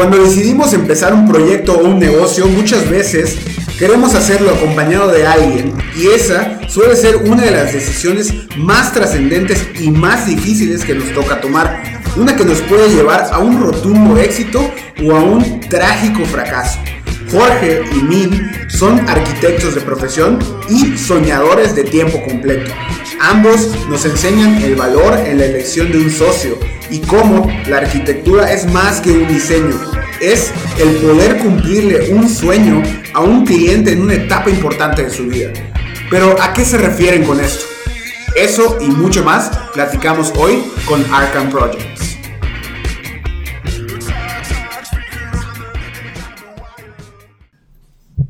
Cuando decidimos empezar un proyecto o un negocio, muchas veces queremos hacerlo acompañado de alguien y esa suele ser una de las decisiones más trascendentes y más difíciles que nos toca tomar. Una que nos puede llevar a un rotundo éxito o a un trágico fracaso. Jorge y Min son arquitectos de profesión y soñadores de tiempo completo. Ambos nos enseñan el valor en la elección de un socio y cómo la arquitectura es más que un diseño, es el poder cumplirle un sueño a un cliente en una etapa importante de su vida. Pero ¿a qué se refieren con esto? Eso y mucho más platicamos hoy con Arkham Projects.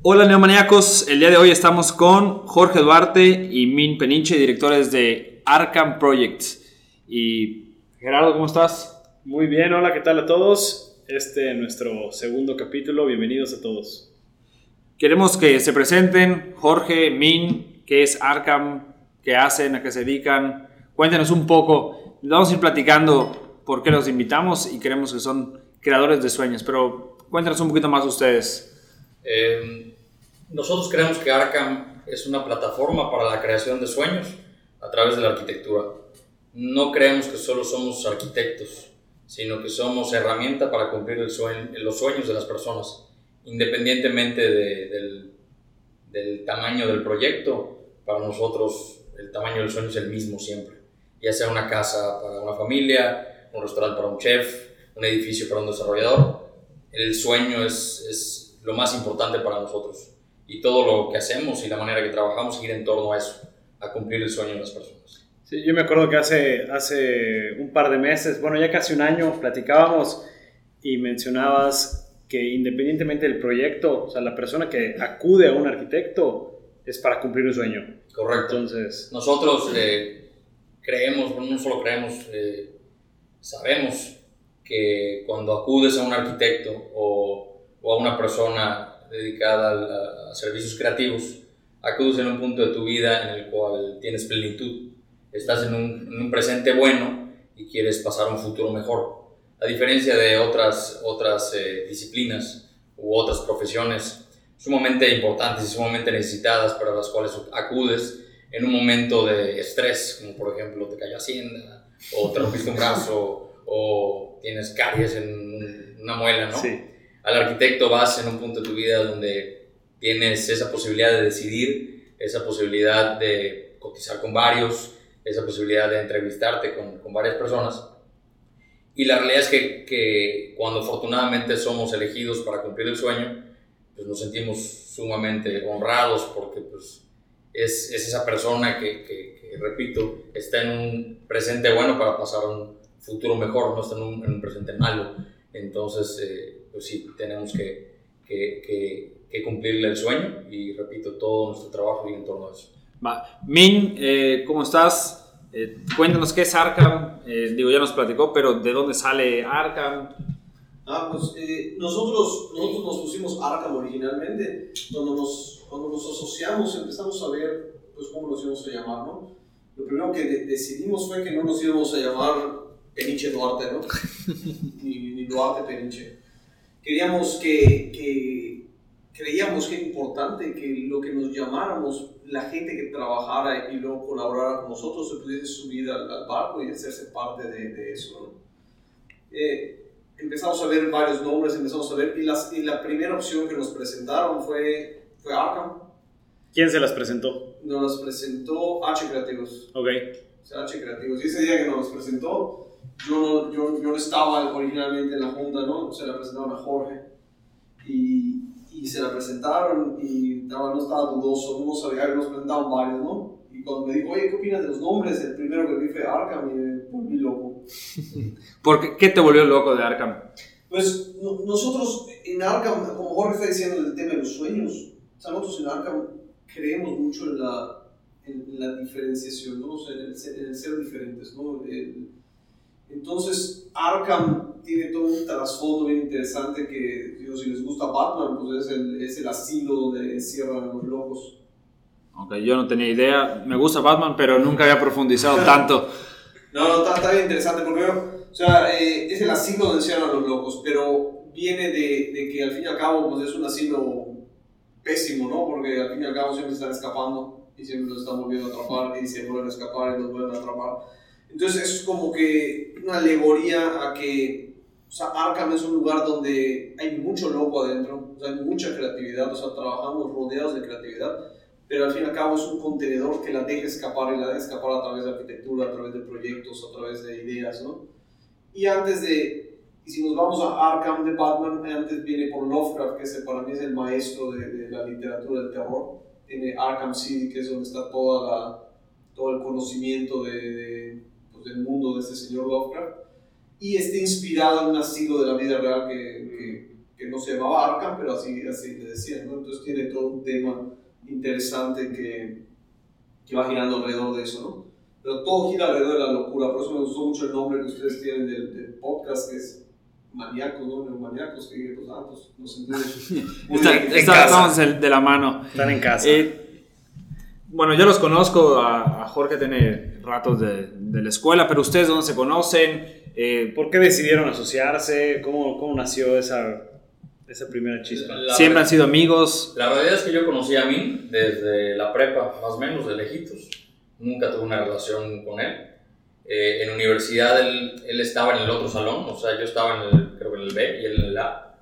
Hola neomaníacos, el día de hoy estamos con Jorge Duarte y Min Peninche, directores de Arkham Projects. Y Gerardo, ¿cómo estás? Muy bien, hola, ¿qué tal a todos? Este es nuestro segundo capítulo, bienvenidos a todos. Queremos que se presenten Jorge, Min, qué es Arkham, qué hacen, a qué se dedican. Cuéntenos un poco, vamos a ir platicando por qué los invitamos y queremos que son creadores de sueños, pero cuéntenos un poquito más ustedes. Eh, nosotros creemos que Arkham es una plataforma para la creación de sueños a través de la arquitectura. No creemos que solo somos arquitectos, sino que somos herramienta para cumplir los sueños de las personas, independientemente del, del tamaño del proyecto. Para nosotros el tamaño del sueño es el mismo siempre, ya sea una casa para una familia, un restaurante para un chef, un edificio para un desarrollador. El sueño es, es lo más importante para nosotros. Y todo lo que hacemos y la manera que trabajamos gira en torno a eso, a cumplir el sueño de las personas. Sí, yo me acuerdo que hace, hace un par de meses, bueno, ya casi un año, platicábamos y mencionabas que independientemente del proyecto, o sea, la persona que acude a un arquitecto es para cumplir un sueño. Correcto. Entonces, nosotros eh, creemos, no solo creemos, eh, sabemos que cuando acudes a un arquitecto o o a una persona dedicada a, servicios creativos, acudes en un punto de tu vida en el cual tienes plenitud, estás en un, presente bueno y quieres pasar un futuro mejor. A diferencia de otras, otras eh, disciplinas u otras profesiones sumamente importantes y sumamente necesitadas para las cuales acudes en un momento de estrés, como por ejemplo te cae Hacienda, o te rompiste un brazo, o tienes caries en una muela, ¿no? Sí al arquitecto vas en un punto de tu vida donde tienes esa posibilidad de decidir, esa posibilidad de cotizar con varios, esa posibilidad de entrevistarte con, con varias personas. Y la realidad es que, que, cuando afortunadamente somos elegidos para cumplir el sueño, pues nos sentimos sumamente honrados porque pues, es, es esa persona que, que, repito, está en un presente bueno para pasar un futuro mejor, no está en un, en un presente malo. Entonces, eh, pues sí, tenemos que, que, que, cumplirle el sueño y repito, todo nuestro trabajo viene en torno a eso. Min, eh, ¿cómo estás? Eh, cuéntanos qué es Arkham. Eh, digo, ya nos platicó, pero ¿de dónde sale Arkham? Ah, pues nosotros, nosotros nos pusimos Arkham originalmente. Cuando nos, cuando nos asociamos empezamos a ver pues, cómo nos íbamos a llamar, ¿no? Lo primero que decidimos fue que no nos íbamos a llamar Peniche Duarte, ¿no? ni, ni Duarte Peniche queríamos que, que, creíamos que era importante que lo que nos llamáramos, la gente que trabajara y luego colaborara con nosotros, se pudiese subir al, barco y hacerse parte de, de eso. Eh, empezamos a ver varios nombres, empezamos a ver, y, las, y, la primera opción que nos presentaron fue, fue Arkham. ¿Quién se las presentó? Nos las presentó H Creativos. Ok. O sea, H Creativos. Y ese día que nos presentó, yo, yo, yo no estaba originalmente en la junta, ¿no? Se la presentaron a Jorge y, y se la presentaron y no, no estaba dudoso, no sabía, nos presentaban varios, ¿no? Y cuando me dijo, oye, ¿qué opinas de los nombres? El primero que vi fue Arkham y me volví loco. ¿Por qué, qué te volvió loco de Arkham? Pues nosotros en Arkham, como Jorge está diciendo, el tema de los sueños, o sea, nosotros en Arkham creemos mucho en la, en la diferenciación, ¿no? O sea, en el, en el ser diferentes, ¿no? El, entonces, Arkham tiene todo un trasfondo bien interesante que, digo, si les gusta Batman, pues es el, es el asilo donde encierran a los locos. Ok, yo no tenía idea. Me gusta Batman, pero nunca había profundizado tanto. No, no, está, bien interesante porque, o sea, eh, es el asilo donde encierran a los locos, pero viene de, de, que al fin y al cabo pues es un asilo pésimo, ¿no? Porque al fin y al cabo siempre están escapando y siempre nos están volviendo a atrapar y se vuelven a escapar y nos vuelven a atrapar. Entonces es como que una alegoría a que o sea, Arkham es un lugar donde hay mucho loco adentro, o sea, hay mucha creatividad, o sea, trabajamos rodeados de creatividad, pero al fin y al cabo es un contenedor que la deja escapar y la deja escapar a través de arquitectura, a través de proyectos, a través de ideas, ¿no? Y antes de, y si nos vamos a Arkham de Batman, antes viene por Lovecraft, que para mí es el maestro de, de la literatura del terror, tiene Arkham City, que es donde está toda la, todo el conocimiento de, de pues, del mundo de este señor Lovecraft y está inspirado en un asilo de la vida real que, que, que no se llamaba Arkham, pero así, así le decían, ¿no? Entonces tiene todo un tema interesante que, que va girando alrededor de eso, ¿no? Pero todo gira alrededor de la locura, por eso me gustó mucho el nombre que ustedes tienen del, del podcast, que es maníacos, ¿no? Neomaníacos, que dije, pues, ah, pues, no se entiende. Estamos de la mano. Están en casa. Eh, bueno, yo los conozco, a, a Jorge tiene ratos de, de, la escuela, pero ustedes dónde se conocen, eh, ¿Por qué decidieron asociarse? ¿Cómo, cómo nació esa, esa primera chispa? La ¿Siempre han sido amigos? La realidad es que yo conocí a mí desde la prepa, más o menos, de lejitos. Nunca tuve una relación con él. Eh, en universidad él, él, estaba en el otro salón, o sea, yo estaba en el, creo en el B y él en el A.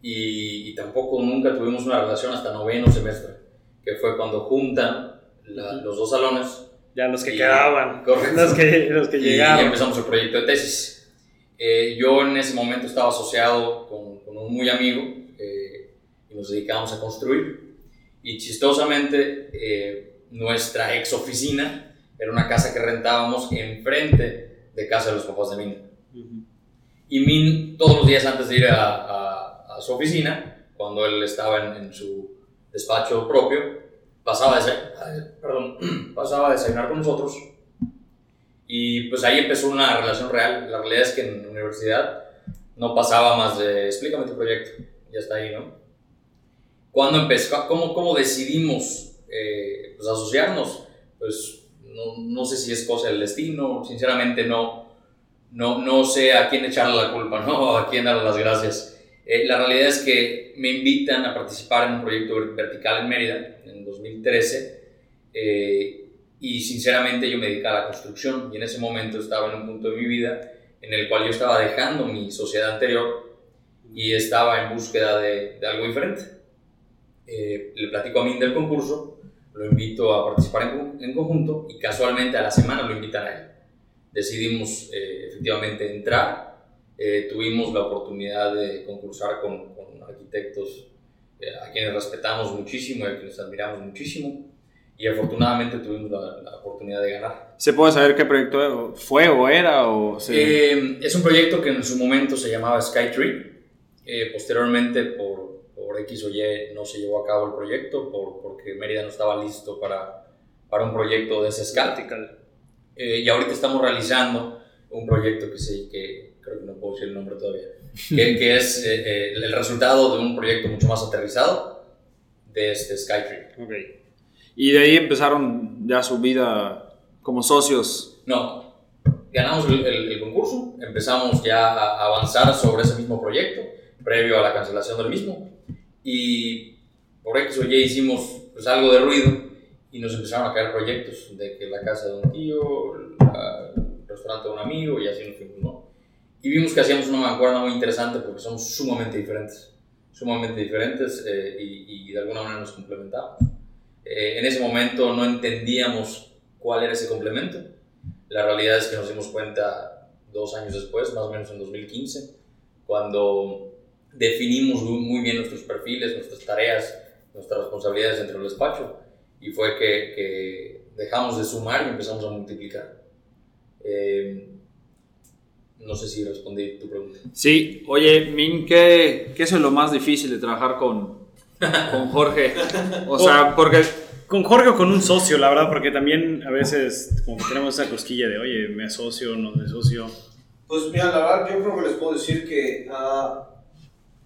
Y, y, tampoco nunca tuvimos una relación hasta noveno semestre, que fue cuando juntan la, los dos salones ya los que y, quedaban, los que, los que llegaron. Y empezamos el proyecto de tesis. Eh, yo en ese momento estaba asociado con, con un muy amigo eh, y nos dedicábamos a construir. Y chistosamente, eh, nuestra ex oficina era una casa que rentábamos enfrente de casa de los papás de Min. Uh -huh. Y Min, todos los días antes de ir a, a, a su oficina, cuando él estaba en, en su despacho propio, pasaba a, perdón, pasaba desayunar con nosotros y pues ahí empezó una relación real. La realidad es que en la universidad no pasaba más de explícame tu proyecto, ya está ahí, ¿no? ¿Cuándo empezó? ¿Cómo, cómo decidimos eh, pues, asociarnos? Pues no, no, sé si es cosa del destino, sinceramente no, no, no sé a quién echarle la culpa, ¿no? A quién darle las gracias. Eh, la realidad es que me invitan a participar en un proyecto vertical en Mérida en 2013 eh, y sinceramente yo me dedicaba a la construcción y en ese momento estaba en un punto de mi vida en el cual yo estaba dejando mi sociedad anterior y estaba en búsqueda de, de algo diferente. Eh, le platico a mí del concurso, lo invito a participar en, en, conjunto y casualmente a la semana lo invitan a él. Decidimos eh, efectivamente entrar eh, tuvimos la oportunidad de concursar con, con arquitectos eh, a quienes respetamos muchísimo y a quienes admiramos muchísimo y afortunadamente tuvimos la, la, oportunidad de ganar. ¿Se puede saber qué proyecto fue o era? O eh, es un proyecto que en su momento se llamaba Skytree. Eh, posteriormente, por, por, X o Y, no se llevó a cabo el proyecto por, porque Mérida no estaba listo para, para un proyecto de esa escala. Eh, y ahorita estamos realizando un proyecto que, se, que, creo que no puedo decir el nombre todavía, que, que es eh, eh, el resultado de un proyecto mucho más aterrizado de este Skytree. Okay. Y de ahí empezaron ya su vida como socios. No, ganamos el, el, el, concurso, empezamos ya a avanzar sobre ese mismo proyecto, previo a la cancelación del mismo, y por X o Y hicimos pues, algo de ruido y nos empezaron a caer proyectos de que la casa de un tío, el restaurante de un amigo, y así nos fuimos, ¿no? Y vimos que hacíamos una mancuerna muy interesante porque somos sumamente diferentes, sumamente diferentes eh, y, y, de alguna manera nos complementamos. Eh, en ese momento no entendíamos cuál era ese complemento. La realidad es que nos dimos cuenta dos años después, más o menos en 2015, cuando definimos muy bien nuestros perfiles, nuestras tareas, nuestras responsabilidades dentro del despacho y fue que, que dejamos de sumar y empezamos a multiplicar. Eh, no sé si respondí tu pregunta. Sí, oye, Min, ¿qué, qué es lo más difícil de trabajar con, con Jorge? O sea, porque... Con Jorge o con un socio, la verdad, porque también a veces como que tenemos esa cosquilla de, oye, me asocio, no me asocio. Pues mira, la verdad, yo creo que les puedo decir que uh,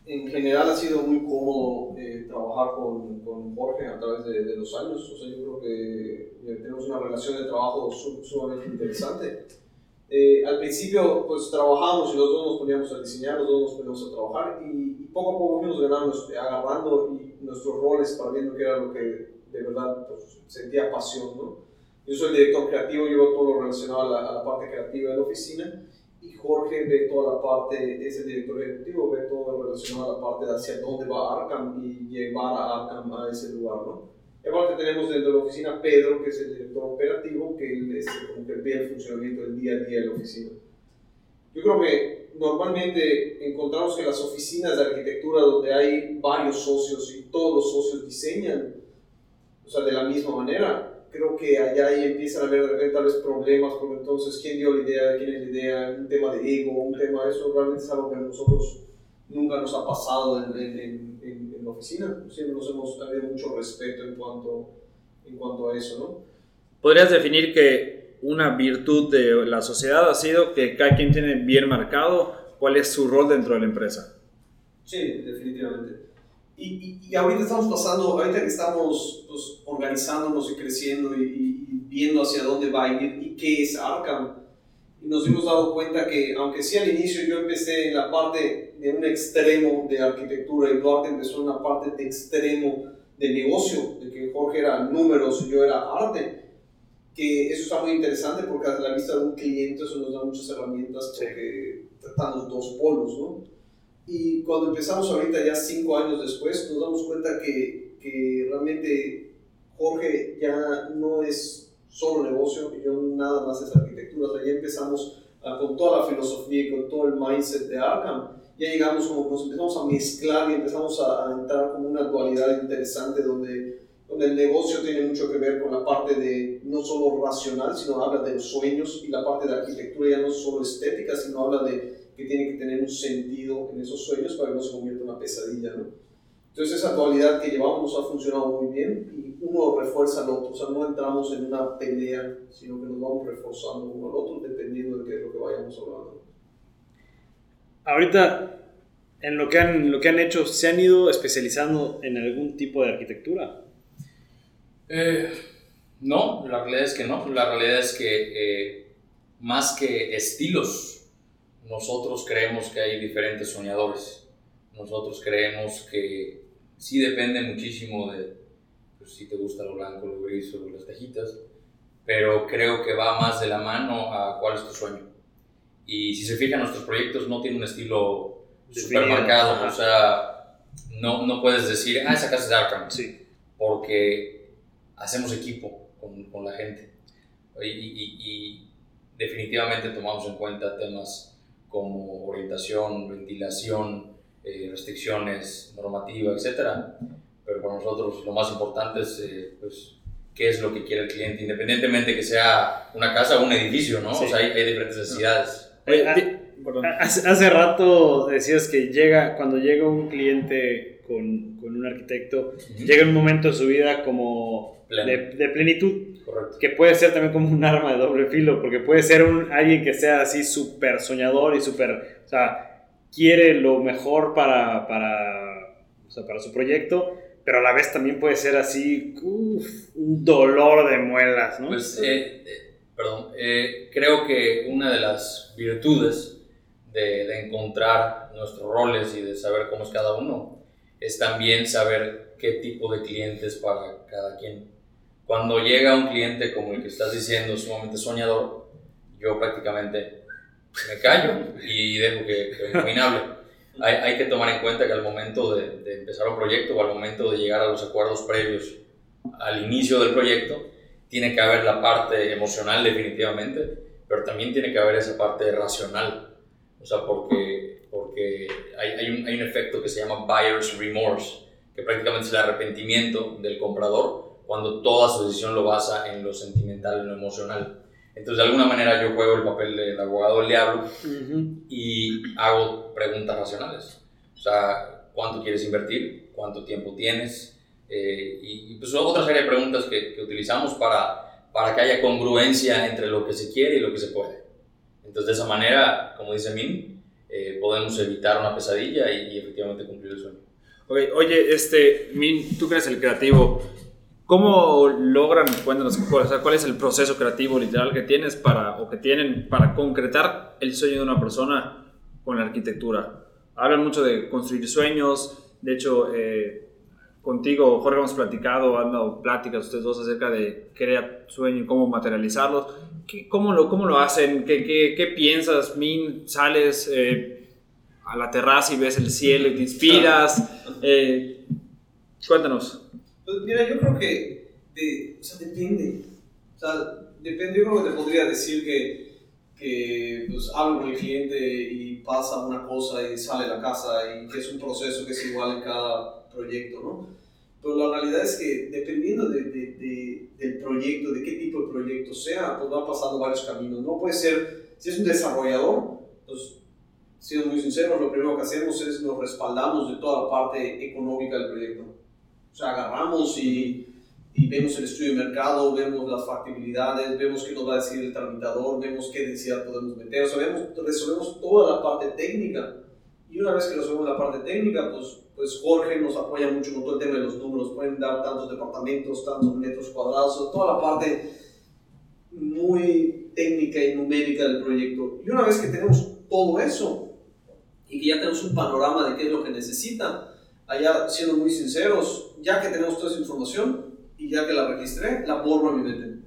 en general ha sido muy cómodo eh, trabajar con, con, Jorge a través de, de, los años. O sea, yo creo que tenemos una relación de trabajo sumamente interesante Eh, al principio, pues trabajábamos y los dos nos poníamos a diseñar, los dos nos poníamos a trabajar y, poco a poco fuimos ganando, agarrando y nuestros roles para viendo qué era lo que de verdad pues, sentía pasión, ¿no? Yo soy el director creativo, llevo todo lo relacionado a la, a la parte creativa de la oficina y Jorge ve toda la parte, es el director ejecutivo, ve todo lo relacionado a la parte de hacia dónde va Arkham y llevar a Arkham a ese lugar, ¿no? Y aparte tenemos dentro de la oficina Pedro, que es el director operativo, que él es como que ve el funcionamiento del día a día de la oficina. Yo creo que normalmente encontramos que las oficinas de arquitectura donde hay varios socios y todos los socios diseñan, o sea, de la misma manera, creo que allá ahí empiezan a haber de repente tal vez problemas, porque entonces, ¿quién dio la idea? ¿Quién es la idea? Un tema de ego, un tema de eso, realmente es algo que a nosotros nunca nos ha pasado en, en, en, en la oficina. Siempre nos hemos habido mucho respeto en cuanto, en cuanto a eso, ¿no? ¿Podrías definir que una virtud de la sociedad ha sido que cada quien tiene bien marcado cuál es su rol dentro de la empresa? Sí, definitivamente. Y, y, ahorita estamos pasando, ahorita que estamos pues, organizándonos y creciendo y, y, viendo hacia dónde va y qué es Arkham, nos hemos dado cuenta que, aunque sí al inicio yo empecé en la parte de un extremo de arquitectura y Duarte empezó en una parte de extremo de negocio, de que Jorge era números y yo era arte, que eso está muy interesante porque a la vista de un cliente eso nos da muchas herramientas porque tratamos dos polos, ¿no? Y cuando empezamos ahorita, ya cinco años después, nos damos cuenta que, que realmente Jorge ya no es solo negocio, y yo nada más es arquitectura. O sea, ya empezamos a, con toda la filosofía y con todo el mindset de Arkham, ya llegamos como nos empezamos a mezclar y empezamos a, a entrar como una dualidad interesante donde, donde el negocio tiene mucho que ver con la parte de no solo racional, sino habla de los sueños y la parte de arquitectura ya no es solo estética, sino habla de que tiene que tener un sentido en esos sueños para que no se convierta en una pesadilla, ¿no? Entonces esa dualidad que llevamos nos ha funcionado muy bien y uno refuerza al otro, o sea, no entramos en una pelea, sino que nos vamos reforzando uno al otro dependiendo de qué es lo que vayamos hablando. Ahorita, en lo que han, lo que han hecho, ¿se han ido especializando en algún tipo de arquitectura? Eh, no, la realidad es que no, la realidad es que eh, más que estilos, nosotros creemos que hay diferentes soñadores. Nosotros creemos que sí depende muchísimo de pues, si te gusta lo blanco, lo gris o las tejitas, pero creo que va más de la mano a cuál es tu sueño. Y si se fijan, nuestros proyectos no tienen un estilo super marcado, o sea, no, no puedes decir, ah, esa casa es Arkham, Sí. porque hacemos equipo con, con la gente. Y, y- y definitivamente tomamos en cuenta temas como orientación, ventilación, eh, restricciones, normativa, etc. Pero para nosotros lo más importante es eh, pues, qué es lo que quiere el cliente, independientemente que sea una casa o un edificio, ¿no? Sí. O sea, hay, hay diferentes necesidades. Oye, Eh, ah, di- perdón. Hace, hace rato decías que llega, cuando llega un cliente con, con un arquitecto, llega un momento de su vida como de, de plenitud, Correcto. que puede ser también como un arma de doble filo, porque puede ser un, alguien que sea así súper soñador y súper, o sea, quiere lo mejor para, para, o sea, para su proyecto, pero a la vez también puede ser así, un dolor de muelas, ¿no? Pues, eh, eh, perdón, eh, creo que una de las virtudes de, de encontrar nuestros roles y de saber cómo es cada uno es también saber qué tipo de clientes para cada quien. Cuando llega un cliente como el que estás diciendo, sumamente soñador, yo prácticamente me callo y dejo que, que hable. Hay, hay que tomar en cuenta que al momento de, de empezar un proyecto o al momento de llegar a los acuerdos previos al inicio del proyecto, tiene que haber la parte emocional definitivamente, pero también tiene que haber esa parte racional. O sea, porque, porque hay, hay, un, hay un efecto que se llama buyer's remorse, que prácticamente es el arrepentimiento del comprador cuando toda su decisión lo basa en lo sentimental, en lo emocional. Entonces, de alguna manera yo juego el papel del abogado del diablo y hago preguntas racionales. O sea, ¿cuánto quieres invertir? ¿Cuánto tiempo tienes? Eh, y, y, pues otra serie de preguntas que, que utilizamos para, para que haya congruencia entre lo que se quiere y lo que se puede. Entonces, de esa manera, como dice Min, eh, podemos evitar una pesadilla y, y efectivamente cumplir el sueño. Oye, oye, este, Min, tú que eres el creativo, ¿Cómo logran, cuéntanos, cuál es el proceso creativo literal que tienes para, o que tienen para concretar el sueño de una persona con la arquitectura? Hablan mucho de construir sueños, de hecho, eh, contigo, Jorge, hemos platicado, han dado pláticas ustedes dos acerca de crear sueños y cómo materializarlos. cómo, lo, ¿Cómo lo hacen? ¿Qué, qué, qué piensas, Min? ¿Sales eh, a la terraza y ves el cielo y te inspiras? Eh, cuéntanos. Pues mira, yo creo que de, o sea, depende. O sea, depende, yo creo que te podría decir que, que pues, hablo con el cliente y pasa una cosa y sale la casa y que es un proceso que es igual en cada proyecto, ¿no? Pero la realidad es que dependiendo de, de, del proyecto, de qué tipo de proyecto sea, pues va pasando varios caminos. No puede ser, si es un desarrollador, pues siendo muy sincero, lo primero que hacemos es nos respaldamos de toda la parte económica del proyecto. O sea, agarramos y, y, vemos el estudio de mercado, vemos las factibilidades, vemos qué nos va a decir el tramitador, vemos qué densidad podemos meter, o sea, resolvemos toda la parte técnica. Y una vez que resolvemos la parte técnica, pues, pues Jorge nos apoya mucho con todo el tema de los números, pueden dar tantos departamentos, tantos metros cuadrados, toda la parte muy técnica y numérica del proyecto. Y una vez que tenemos todo eso y que ya tenemos un panorama de qué es lo que necesita, allá siendo muy sinceros, ya que tenemos toda esa información y ya que la registré, la borro en mi mente.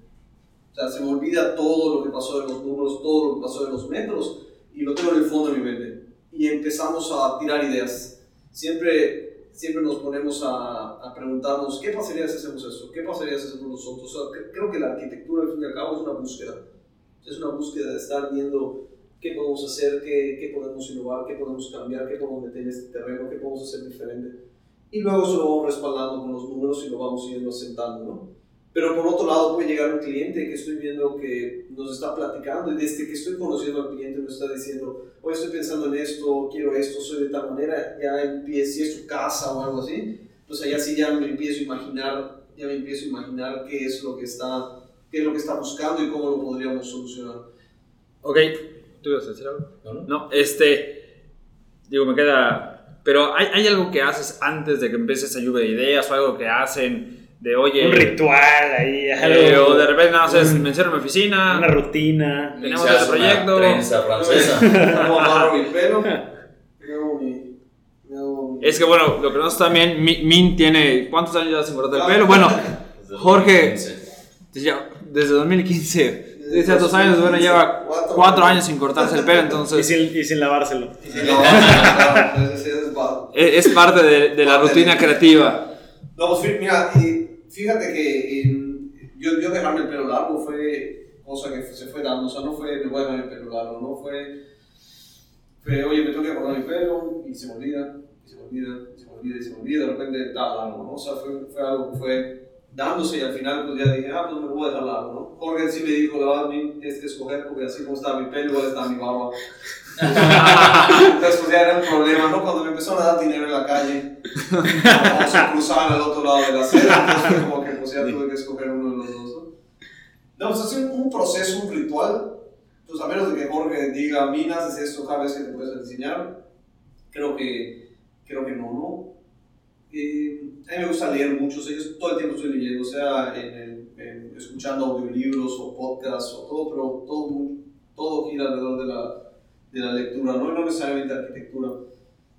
O sea, se me olvida todo lo que pasó de los números, todo lo que pasó de los metros y lo tengo en el fondo de mi mente. Y empezamos a tirar ideas. Siempre, siempre nos ponemos a, a preguntarnos, ¿qué pasaría si hacemos eso? ¿Qué pasaría si hacemos nosotros? Creo que la arquitectura, al fin y al cabo, es una búsqueda. Es una búsqueda de estar viendo qué podemos hacer, qué, qué podemos innovar, qué podemos cambiar, qué podemos meter en este terreno, qué podemos hacer diferente. Y luego eso lo vamos respaldando con los números y lo vamos yendo asentando, ¿no? Pero por otro lado puede llegar un cliente que estoy viendo que nos está platicando y desde que estoy conociendo al cliente me está diciendo, hoy estoy pensando en esto, quiero esto, soy de tal manera, ya empiezo, si es su casa o algo así, pues allá sí ya me empiezo a imaginar, ya me empiezo a imaginar qué es lo que está, qué es lo que está buscando y cómo lo podríamos solucionar. Ok, ¿Tú ibas a decir algo? No, no. No, este. Digo, me queda. Pero ¿hay, ¿hay, algo que haces antes de que empiece esa lluvia de ideas o algo que hacen de oye. Un ritual ahí, eh, algo. o de repente nada más me encierro en mi oficina. Una rutina. Tenemos el proyecto. Prensa francesa. mi pelo. Es que bueno, lo que nos también, Min tiene. ¿Cuántos años ya sin cortar el pelo? Bueno, Jorge. Desde 2015 Dice dos años, bueno, lleva cuatro, años sin cortarse el pelo, entonces... Y sin, y sin lavárselo. es, parte de, de la rutina creativa. No, pues mira, y fíjate que yo, yo dejarme el pelo largo fue cosa que se fue dando, o sea, no fue me voy a dejar el pelo largo, no fue, fue oye, me tengo que cortar mi pelo y se me olvida, y se me olvida, y se me olvida, y se me olvida, de repente está largo, ¿no? O sea, fue, fue algo que fue dándose y al final pues ya dije, ah, pues me voy a dejar largo, ¿no? Jorge sí me dijo, la verdad, tienes que escoger porque así como está mi pelo, igual está mi barba. Entonces pues ya era un problema, ¿no? Cuando me empezaron a dar dinero en la calle, se cruzaban al otro lado de la acera, entonces como que pues ya tuve que escoger uno de los dos, ¿no? No, pues así un proceso, un ritual, pues a menos de que Jorge diga, minas, es esto cada vez que te puedes enseñar, creo que, creo que no, ¿no? A mí me gusta leer mucho, yo todo el tiempo estoy leyendo, o sea, en, escuchando audiolibros o podcasts o todo, pero todo, todo gira alrededor de la, de la lectura, ¿no? no necesariamente arquitectura.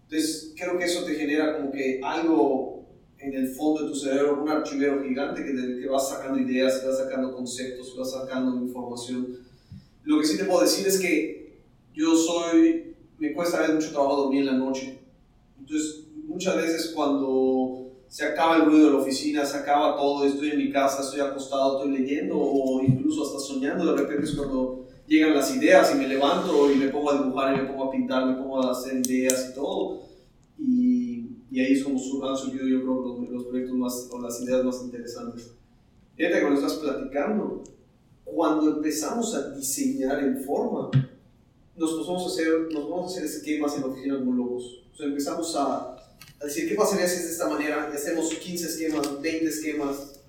Entonces, creo que eso te genera como que algo en el fondo de tu cerebro, un archivero gigante que, te, que va sacando ideas, que va sacando conceptos, que va sacando información. Lo que sí te puedo decir es que yo soy, me cuesta ver mucho trabajo dormir en la noche. Entonces, muchas veces cuando se acaba el ruido de la oficina, se acaba todo, estoy en mi casa, estoy acostado, estoy leyendo o incluso hasta soñando, de repente es cuando llegan las ideas y me levanto y me pongo a dibujar y me pongo a pintar, me pongo a hacer ideas y todo. Y, y ahí es como han surgido yo creo los, proyectos más o las ideas más interesantes. Fíjate que cuando estás platicando, cuando empezamos a diseñar en forma, nos vamos a hacer, nos vamos a hacer esquemas en la oficina como locos. O sea, empezamos a, es decir, ¿qué pasaría si es de esta manera? Y hacemos 15 esquemas, 20 esquemas,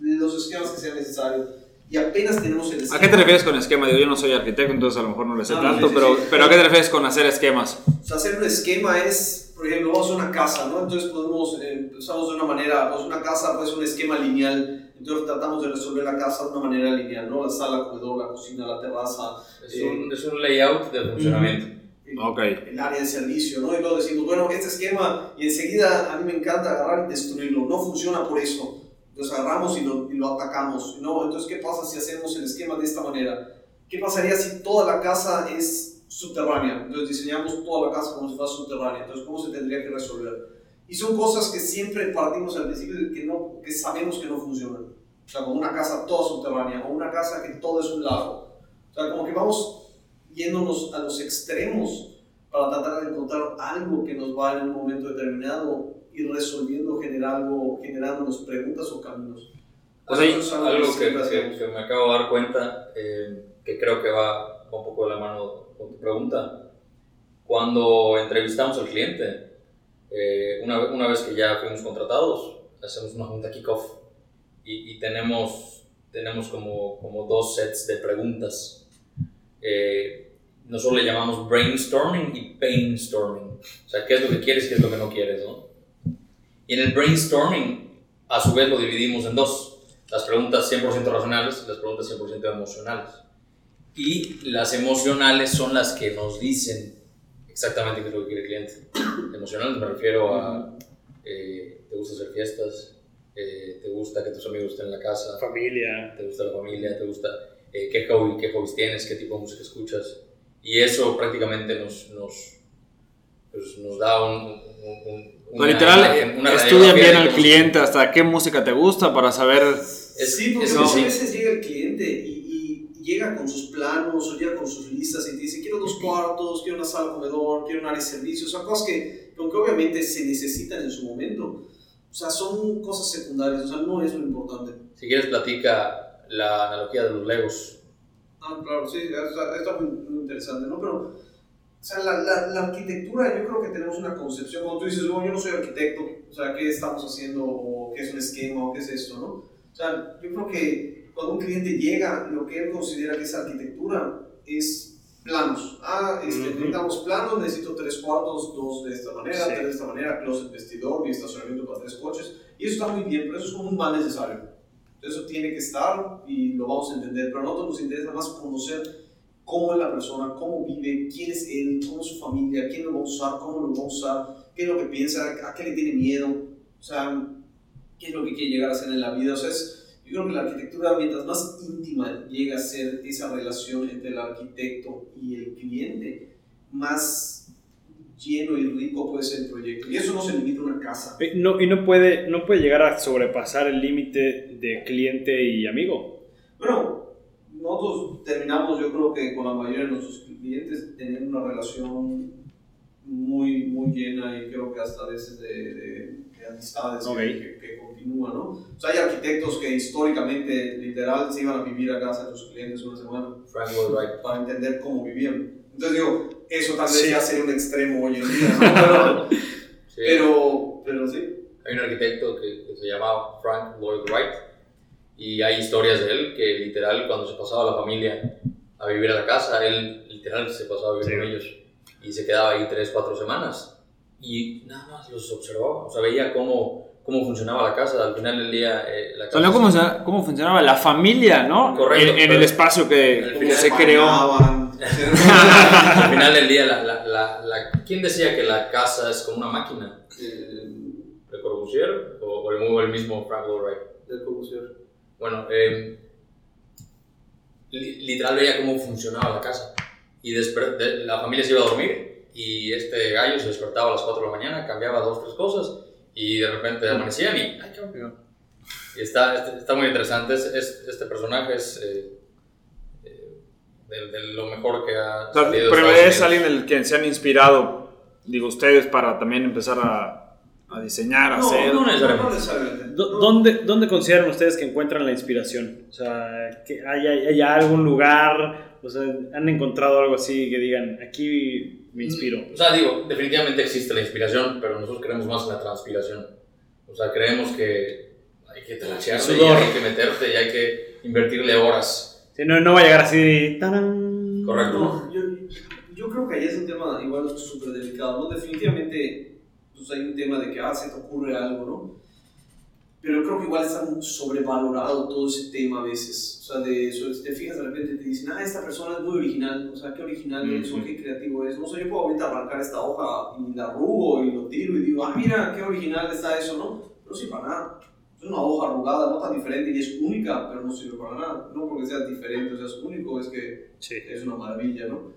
los esquemas que sean necesarios. Y apenas tenemos el esquema. ¿A qué te refieres con esquema? Digo, yo no soy arquitecto, entonces a lo mejor no le sé tanto, pero, pero ¿a qué te refieres con hacer esquemas? O sea, hacer un esquema es por ejemplo, vamos a una casa, ¿no? Entonces podemos, eh, empezamos de una manera, pues una casa puede ser un esquema lineal, entonces tratamos de resolver la casa de una manera lineal, ¿no? La sala, comedor, la cocina, la terraza. Es, eh, un, es un layout de funcionamiento. El, Ok. el área de servicio, ¿no? Y luego decimos, bueno, este esquema, y enseguida a mí me encanta agarrar y destruirlo, no funciona por eso. Entonces agarramos y lo, y lo atacamos, ¿no? Entonces, ¿qué pasa si hacemos el esquema de esta manera? ¿Qué pasaría si toda la casa es subterránea? Entonces diseñamos toda la casa como si fuera subterránea, entonces, ¿cómo se tendría que resolver? Y son cosas que siempre partimos al principio de que, no, que sabemos que no funcionan. O sea, como una casa toda subterránea, o una casa que todo es un lago. O sea, como que vamos yéndonos a los extremos para tratar de encontrar algo que nos va en un momento determinado y resolviendo, generando, generándonos preguntas o caminos. Pues hay algo que, que- que me acabo de dar cuenta, eh, que creo que va, un poco de la mano con tu pregunta. Cuando entrevistamos al cliente, eh, una, una vez que ya fuimos contratados, hacemos una junta kickoff y, y tenemos, tenemos como, como dos sets de preguntas. Eh, nosotros le llamamos brainstorming y painstorming. O sea, qué es lo que quieres y qué es lo que no quieres, ¿no? Y en el brainstorming, a su vez, lo dividimos en dos. Las preguntas 100% racionales y las preguntas 100% emocionales. Y las emocionales son las que nos dicen exactamente qué es lo que quiere el cliente. Emocionales me refiero a, eh, ¿te gusta hacer fiestas? Eh, ¿Te gusta que tus amigos estén en la casa? Familia. ¿Te gusta la familia? ¿Te gusta eh, qué, hobby, qué hobbies tienes? ¿Qué tipo de música escuchas? Y eso prácticamente nos, nos, pues nos da un... un- un- sea, literal, una estudian bien al cliente hasta qué música te gusta para saber. Es- sí, porque muchas veces llega el cliente y, y llega con sus planos o llega con sus listas y te dice, quiero dos cuartos, quiero una sala comedor, quiero un área de servicio, o sea, cosas que, aunque obviamente se necesitan en su momento, o sea, son cosas secundarias, o sea, no es lo importante. Si quieres, platica la analogía de los Legos. Ah, claro, sí, está, está muy, muy interesante, ¿no? Pero, o sea, la, la, la arquitectura, yo creo que tenemos una concepción, cuando tú dices, "Oh, yo no soy arquitecto, o sea, ¿qué estamos haciendo? ¿O qué es un esquema? ¿O qué es esto? ¿no? O sea, yo creo que cuando un cliente llega, lo que él considera que es arquitectura es planos. Ah, este, Ujú. necesitamos planos, necesito tres cuartos, dos de esta manera, Sí. tres de esta manera, closet, vestidor, mi estacionamiento para tres coches. Y eso está muy bien, pero eso es como un mal necesario. Eso tiene que estar y lo vamos a entender, pero a nosotros nos interesa más conocer cómo es la persona, cómo vive, quién es él, cómo es su familia, quién lo va a usar, cómo lo va a usar, qué es lo que piensa, a qué le tiene miedo, o sea, qué es lo que quiere llegar a hacer en la vida. O sea, es, yo creo que la arquitectura, mientras más íntima llega a ser esa relación entre el arquitecto y el cliente, más lleno y rico puede ser el proyecto. Y eso no se limita a una casa. Eh, No, y no puede, no puede llegar a sobrepasar el límite de cliente y amigo. Bueno, nosotros terminamos, yo creo que con la mayoría de nuestros clientes teniendo una relación muy, muy llena y creo que hasta a veces de, de, de amistades que- Ok. que, que continúan, ¿no? O sea, hay arquitectos que históricamente, literal, se iban a vivir a casa de sus clientes una semana Frank Lloyd Wright. para entender cómo vivían. Entonces digo, eso tal vez Sí. ya sería un extremo hoy en día, ¿no? Pero, Sí. pero, pero sí. Hay un arquitecto que, que se llamaba Frank Lloyd Wright y hay historias de él que literal cuando se pasaba la familia a vivir a la casa, él literal se pasaba a vivir Sí. con ellos y se quedaba ahí tres, cuatro semanas y nada más los observaba, o sea, veía cómo, cómo funcionaba la casa, al final del día eh, la casa... Cómo, funciona- cómo funcionaba la familia, ¿no? Correcto, En, en el espacio que que se creó. Al final del día, la, la, la, la- ¿quién decía que la casa es como una máquina? ¿Le Corbusier o, o el, o el mismo Frank Lloyd Wright? de Corbusier. Bueno, eh, li- literal veía cómo funcionaba la casa. Y desper- de- la familia se iba a dormir y este gallo se despertaba a las 4 de la mañana, cambiaba dos, tres cosas y de repente amanecían y... ¡Ay, qué! Y está, está- muy interesante. Es, es- este personaje es eh, de, de lo mejor que ha... Salido pero Estados es Unidos. alguien del que se han inspirado, digo ustedes, para también empezar a, a diseñar, a No, hacer. no necesariamente. ¿Dónde, ¿Dónde consideran ustedes que encuentran la inspiración? O sea, que ¿hay, hay, hay algún lugar? O sea, ¿han encontrado algo así que digan, aquí me inspiro? O sea, digo, definitivamente existe la inspiración, pero nosotros creemos más en la transpiración. O sea, creemos que hay que trachearse y Sudor. hay que meterte y hay que invertirle horas. Si no, no va a llegar así... ¡tarán! Correcto. No, yo, yo creo que ahí es un tema igual súper delicado, ¿no? Definitivamente Entonces hay un tema de que, ah, se te ocurre algo, ¿no? Pero creo que igual está sobrevalorado todo ese tema a veces. O sea, de, si te fijas de repente te dicen, ah, esta persona es muy original. O sea, qué original es o qué creativo es. No sé, yo puedo ahorita arrancar esta hoja y la arrugo y lo tiro y digo, ah, mira, qué original está eso, ¿no? Pero sí para nada. Es una hoja arrugada, no tan diferente y es única, pero no sirve para nada. No porque sea diferente o sea único, es que es una maravilla, ¿no?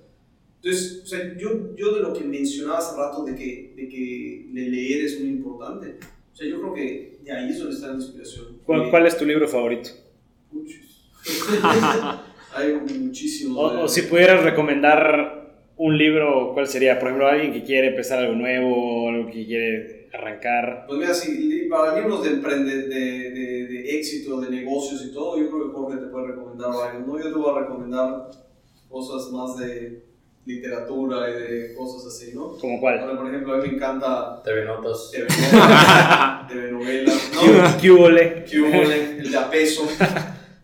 Entonces, o sea, yo, yo de lo que mencionaba hace rato de que, de que leer es muy importante, o sea, yo creo que de ahí es donde está la inspiración. ¿Cuál, cuál es tu libro favorito? Hay muchísimos. O, o, si pudieras recomendar un libro, ¿cuál sería? Por ejemplo, alguien que quiere empezar algo nuevo, algo que quiere arrancar. Pues mira, si, para libros de, de, de, de, éxito, de negocios y todo, yo creo que Jorge te puede recomendar varios. ¿no? Yo te voy a recomendar cosas más de literatura y de cosas así, ¿no? ¿Como cuál? por ejemplo, a mí me encanta... TV Notas. TV Notas, TV Novelas, ¿no? ¿Qué el de Apeso.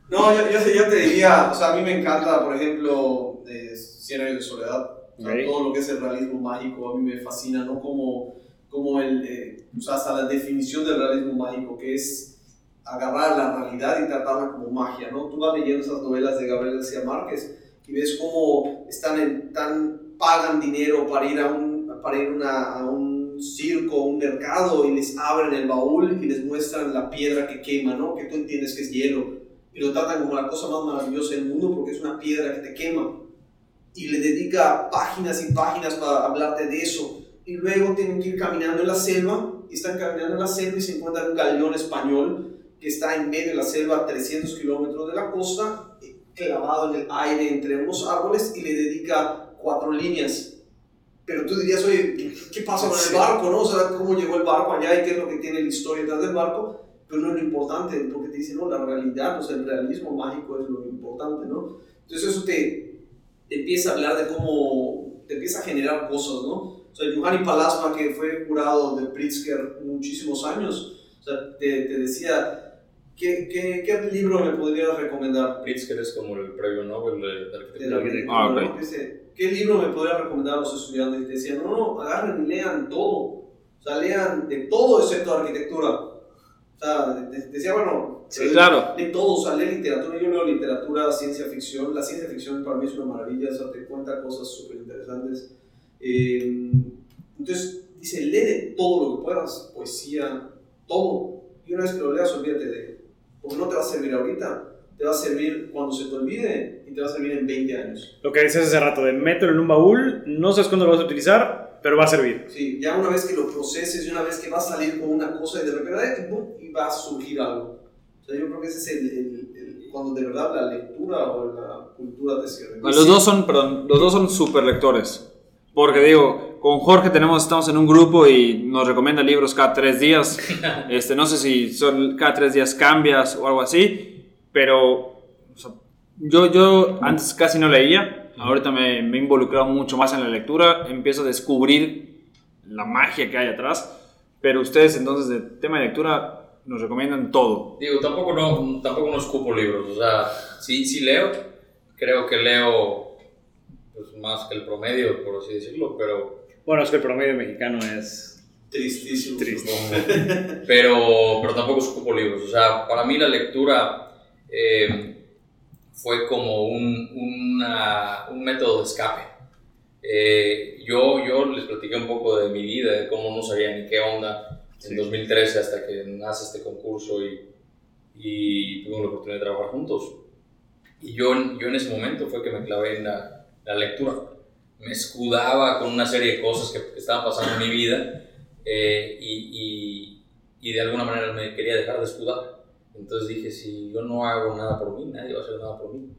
No, yo, yo, yo, te diría, o sea, a mí me encanta, por ejemplo, de Cien años de soledad. O sea, todo lo que es el realismo mágico a mí me fascina, ¿no? Como, como el, eh, hasta la definición del realismo mágico, que es agarrar la realidad y tratarla como magia, ¿no? Tú vas leyendo esas novelas de Gabriel García Márquez y ves cómo están en, tan, pagan dinero para ir a un, para ir a un circo, un mercado, y les abren el baúl y les muestran la piedra que quema, ¿no? Que tú entiendes que es hielo. Y lo tratan como la cosa más maravillosa del mundo porque es una piedra que te quema. Y le dedica páginas y páginas para hablarte de eso. Y luego tienen que ir caminando en la selva, y están caminando en la selva y se encuentran un galeón español que está en medio de la selva a 300 kilómetros de la costa clavado en el aire entre unos árboles y le dedica cuatro líneas. Pero tú dirías, oye, ¿qué pasa con el barco? ¿no? O sea, ¿cómo llegó el barco allá y qué es lo que tiene la historia detrás del barco? Pero no es lo importante, porque te dicen, no, la realidad, o sea, el realismo mágico es lo importante, ¿no? Entonces eso te, empieza a hablar de cómo, te empieza a generar cosas, ¿no? O sea, Giovanni Palasma, que fue jurado de Pritzker muchísimos años, o sea, te, te decía, ¿Qué, qué, qué libro me podrías recomendar? Pritzker es como el premio Nobel de, arquitectura. Ah, ¿Qué libro me podrías recomendar a los estudiantes? Y te decían, no, no, agarren y lean todo. O sea, lean de todo excepto arquitectura. O sea, te, decía, bueno, sí, claro. de todo, o sea, lee literatura. Yo leo literatura, ciencia ficción. La ciencia ficción para mí es una maravilla, o sea, te cuenta cosas súper interesantes. Eh, entonces, dice, lee de todo lo que puedas, poesía, todo. Y una vez que lo leas, olvídate de porque no te va a servir ahorita, te va a servir cuando se te olvide y te va a servir en 20 años. Lo que decías hace rato, de mételo en un baúl, no sabes cuándo lo vas a utilizar, pero va a servir. Sí, ya una vez que lo proceses y una vez que va a salir con una cosa y de repente y va a surgir algo. O sea, yo creo que ese es el, cuando de verdad la lectura o la cultura te sirve. los dos son, perdón, los dos son super lectores. Porque digo, con Jorge tenemos, estamos en un grupo y nos recomienda libros cada tres días. Este, no sé si son cada tres días cambias o algo así, pero yo, yo antes casi no leía, ahorita me, me, he involucrado mucho más en la lectura, empiezo a descubrir la magia que hay atrás, pero ustedes entonces de tema de lectura nos recomiendan todo. Digo, tampoco no, tampoco no escupo libros, o sea, sí, sí leo, creo que leo pues, más que el promedio, por así decirlo, pero... Bueno, es que el promedio mexicano es... Tristísimo. Triste. pero, pero tampoco escupo libros. O sea, para mí la lectura eh, fue como un, un método de escape. Eh, yo, yo les platiqué un poco de mi vida, de cómo no sabía ni qué onda en 2013 hasta que nace este concurso y, y tuvimos la oportunidad de trabajar juntos. Y yo, yo en ese momento fue que me clavé en la, la lectura. Me escudaba con una serie de cosas que, estaban pasando en mi vida eh, y, y, de alguna manera me quería dejar de escudar. Entonces dije, si yo no hago nada por mí, nadie va a hacer nada por mí.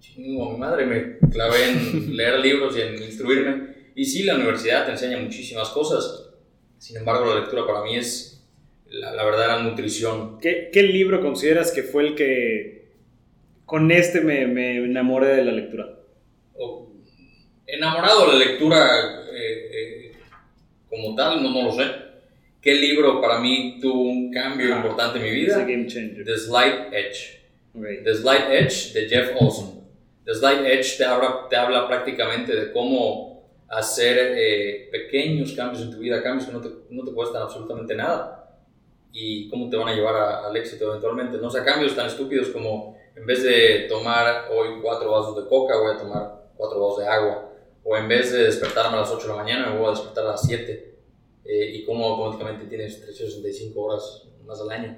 Chingo, mi madre me clavé en leer libros y en instruirme. Y sí, la universidad te enseña muchísimas cosas. Sin embargo, la lectura para mí es la, la verdadera nutrición. ¿Qué, ¿Qué libro consideras que fue el que con este me, me enamoré de la lectura? Enamorado de la lectura eh, eh, como tal, no, no, lo sé. ¿Qué libro para mí tuvo un cambio importante en mi vida? The Slight Edge. The Slight Edge de Jeff Olson. The Slight Edge te habla, te habla prácticamente de cómo hacer eh, pequeños cambios en tu vida, cambios que no te, no te cuestan absolutamente nada y cómo te van a llevar al éxito eventualmente. No o sea, cambios tan estúpidos como en vez de tomar hoy cuatro vasos de coca, voy a tomar cuatro vasos de agua. O en vez de despertarme a las 8 de la mañana, me voy a despertar a las 7. Eh, y cómo automáticamente tienes 365 horas más al año.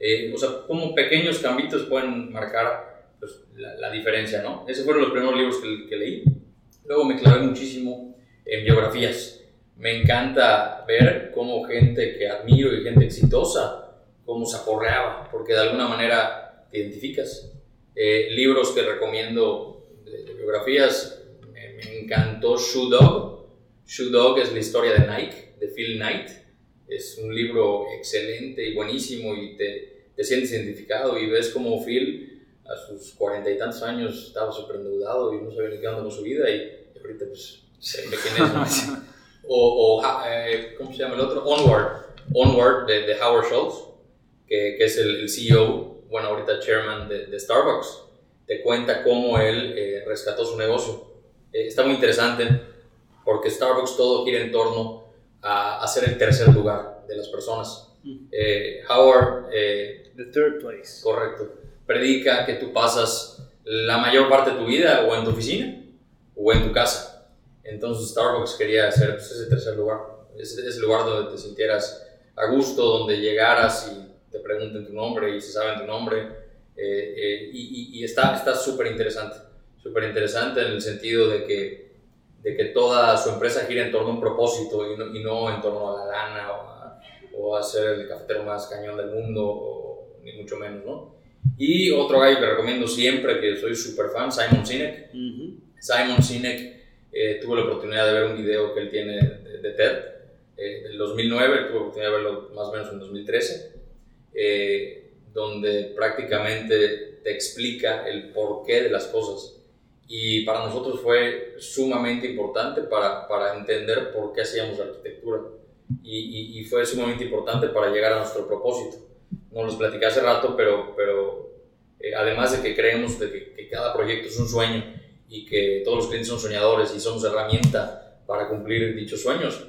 Eh, o sea, como pequeños cambios pueden marcar pues, la, diferencia, ¿no? Esos fueron los primeros libros que, que leí. Luego me clavé muchísimo en biografías. Me encanta ver cómo gente que admiro y gente exitosa, cómo se aporreaba, porque de alguna manera te identificas. Eh, libros que recomiendo biografías, me, me, encantó Shoe Dog. Shoe Dog es la historia de Nike, de Phil Knight. Es un libro excelente y buenísimo y te, te sientes identificado y ves cómo Phil a sus cuarenta y tantos años estaba súper endeudado y no sabía ni qué onda con su vida y ahorita pues ve quién es. o, o eh, ¿cómo se llama el otro? Onward, Onward de, de Howard Schultz, que, que es el, el, CEO, bueno, ahorita chairman de, de Starbucks, te cuenta cómo él eh, rescató su negocio. Eh, está muy interesante porque Starbucks todo gira en torno a, a ser el tercer lugar de las personas. Mm. Howard... The third place. Correcto. Predica que tú pasas la mayor parte de tu vida o en tu oficina o en tu casa entonces Starbucks quería hacer pues, ese tercer lugar, ese, ese lugar donde te sintieras a gusto, donde llegaras y te pregunten tu nombre y se saben tu nombre. Eh, eh, y, y, está súper interesante, súper interesante en el sentido de que, de que toda su empresa gira en torno a un propósito y no, y no en torno a la lana o a, o a, ser el cafetero más cañón del mundo, o, ni mucho menos, ¿no? Y otro gallo que recomiendo siempre, que soy súper fan, Simon Sinek. Simon Sinek eh, tuve la oportunidad de ver un video que él tiene de, TED eh, del 2009, tuve la oportunidad de verlo más o menos en 2013, eh, donde prácticamente te explica el porqué de las cosas. Y para nosotros fue sumamente importante para, para entender por qué hacíamos arquitectura. Y, y, fue sumamente importante para llegar a nuestro propósito. No los platicé hace rato, pero, pero eh, además de que creemos de que, que cada proyecto es un sueño y que todos los clientes son soñadores y somos herramienta para cumplir dichos sueños.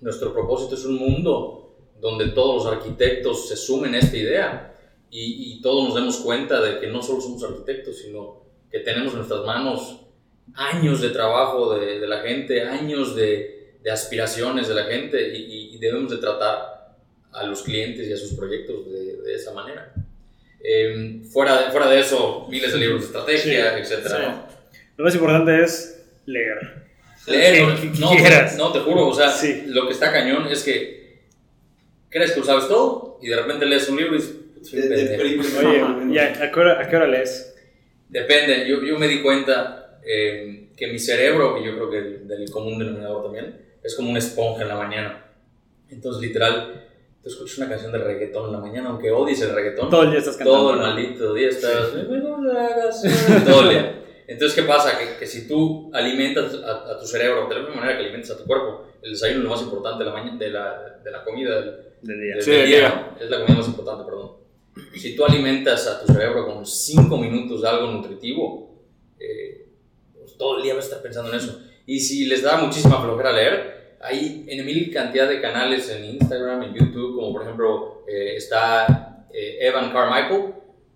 Nuestro propósito es un mundo donde todos los arquitectos se sumen a esta idea y, y todos nos demos cuenta de que no solo somos arquitectos, sino que tenemos en nuestras manos años de trabajo de, de la gente, años de, de, aspiraciones de la gente y, y, debemos de tratar a los clientes y a sus proyectos de, de esa manera. Eh, fuera, de, fuera de eso, miles de libros de estrategia, sí, etcétera. Sí. Lo más importante es leer. Leer, no, no, no, te juro, o sea, sí. lo que está cañón es que crees que lo sabes todo y de repente lees un libro y dices, de, de Oye, ya, ¿a, qué hora, ¿a qué hora lees? Depende, yo, yo me di cuenta eh, que mi cerebro, y yo creo que el, del común denominador también, es como una esponja en la mañana. Entonces, literal, tú escuchas una canción de reggaetón en la mañana, aunque odies el reggaetón. Todo el día estás cantando. Todo el maldito día estás. todo el día. Entonces, ¿qué pasa? Que, que si tú alimentas a, a, tu cerebro de la misma manera que alimentas a tu cuerpo, el desayuno es lo más importante de la, de la, de la comida del, del día. Del, sí, del día, día. Es la comida más importante, perdón. Si tú alimentas a tu cerebro con 5 minutos de algo nutritivo, eh, pues todo el día vas a estar pensando en eso. Y si les da muchísima flojera leer, hay en mil cantidad de canales en Instagram, en YouTube, como por ejemplo eh, está eh, Evan Carmichael,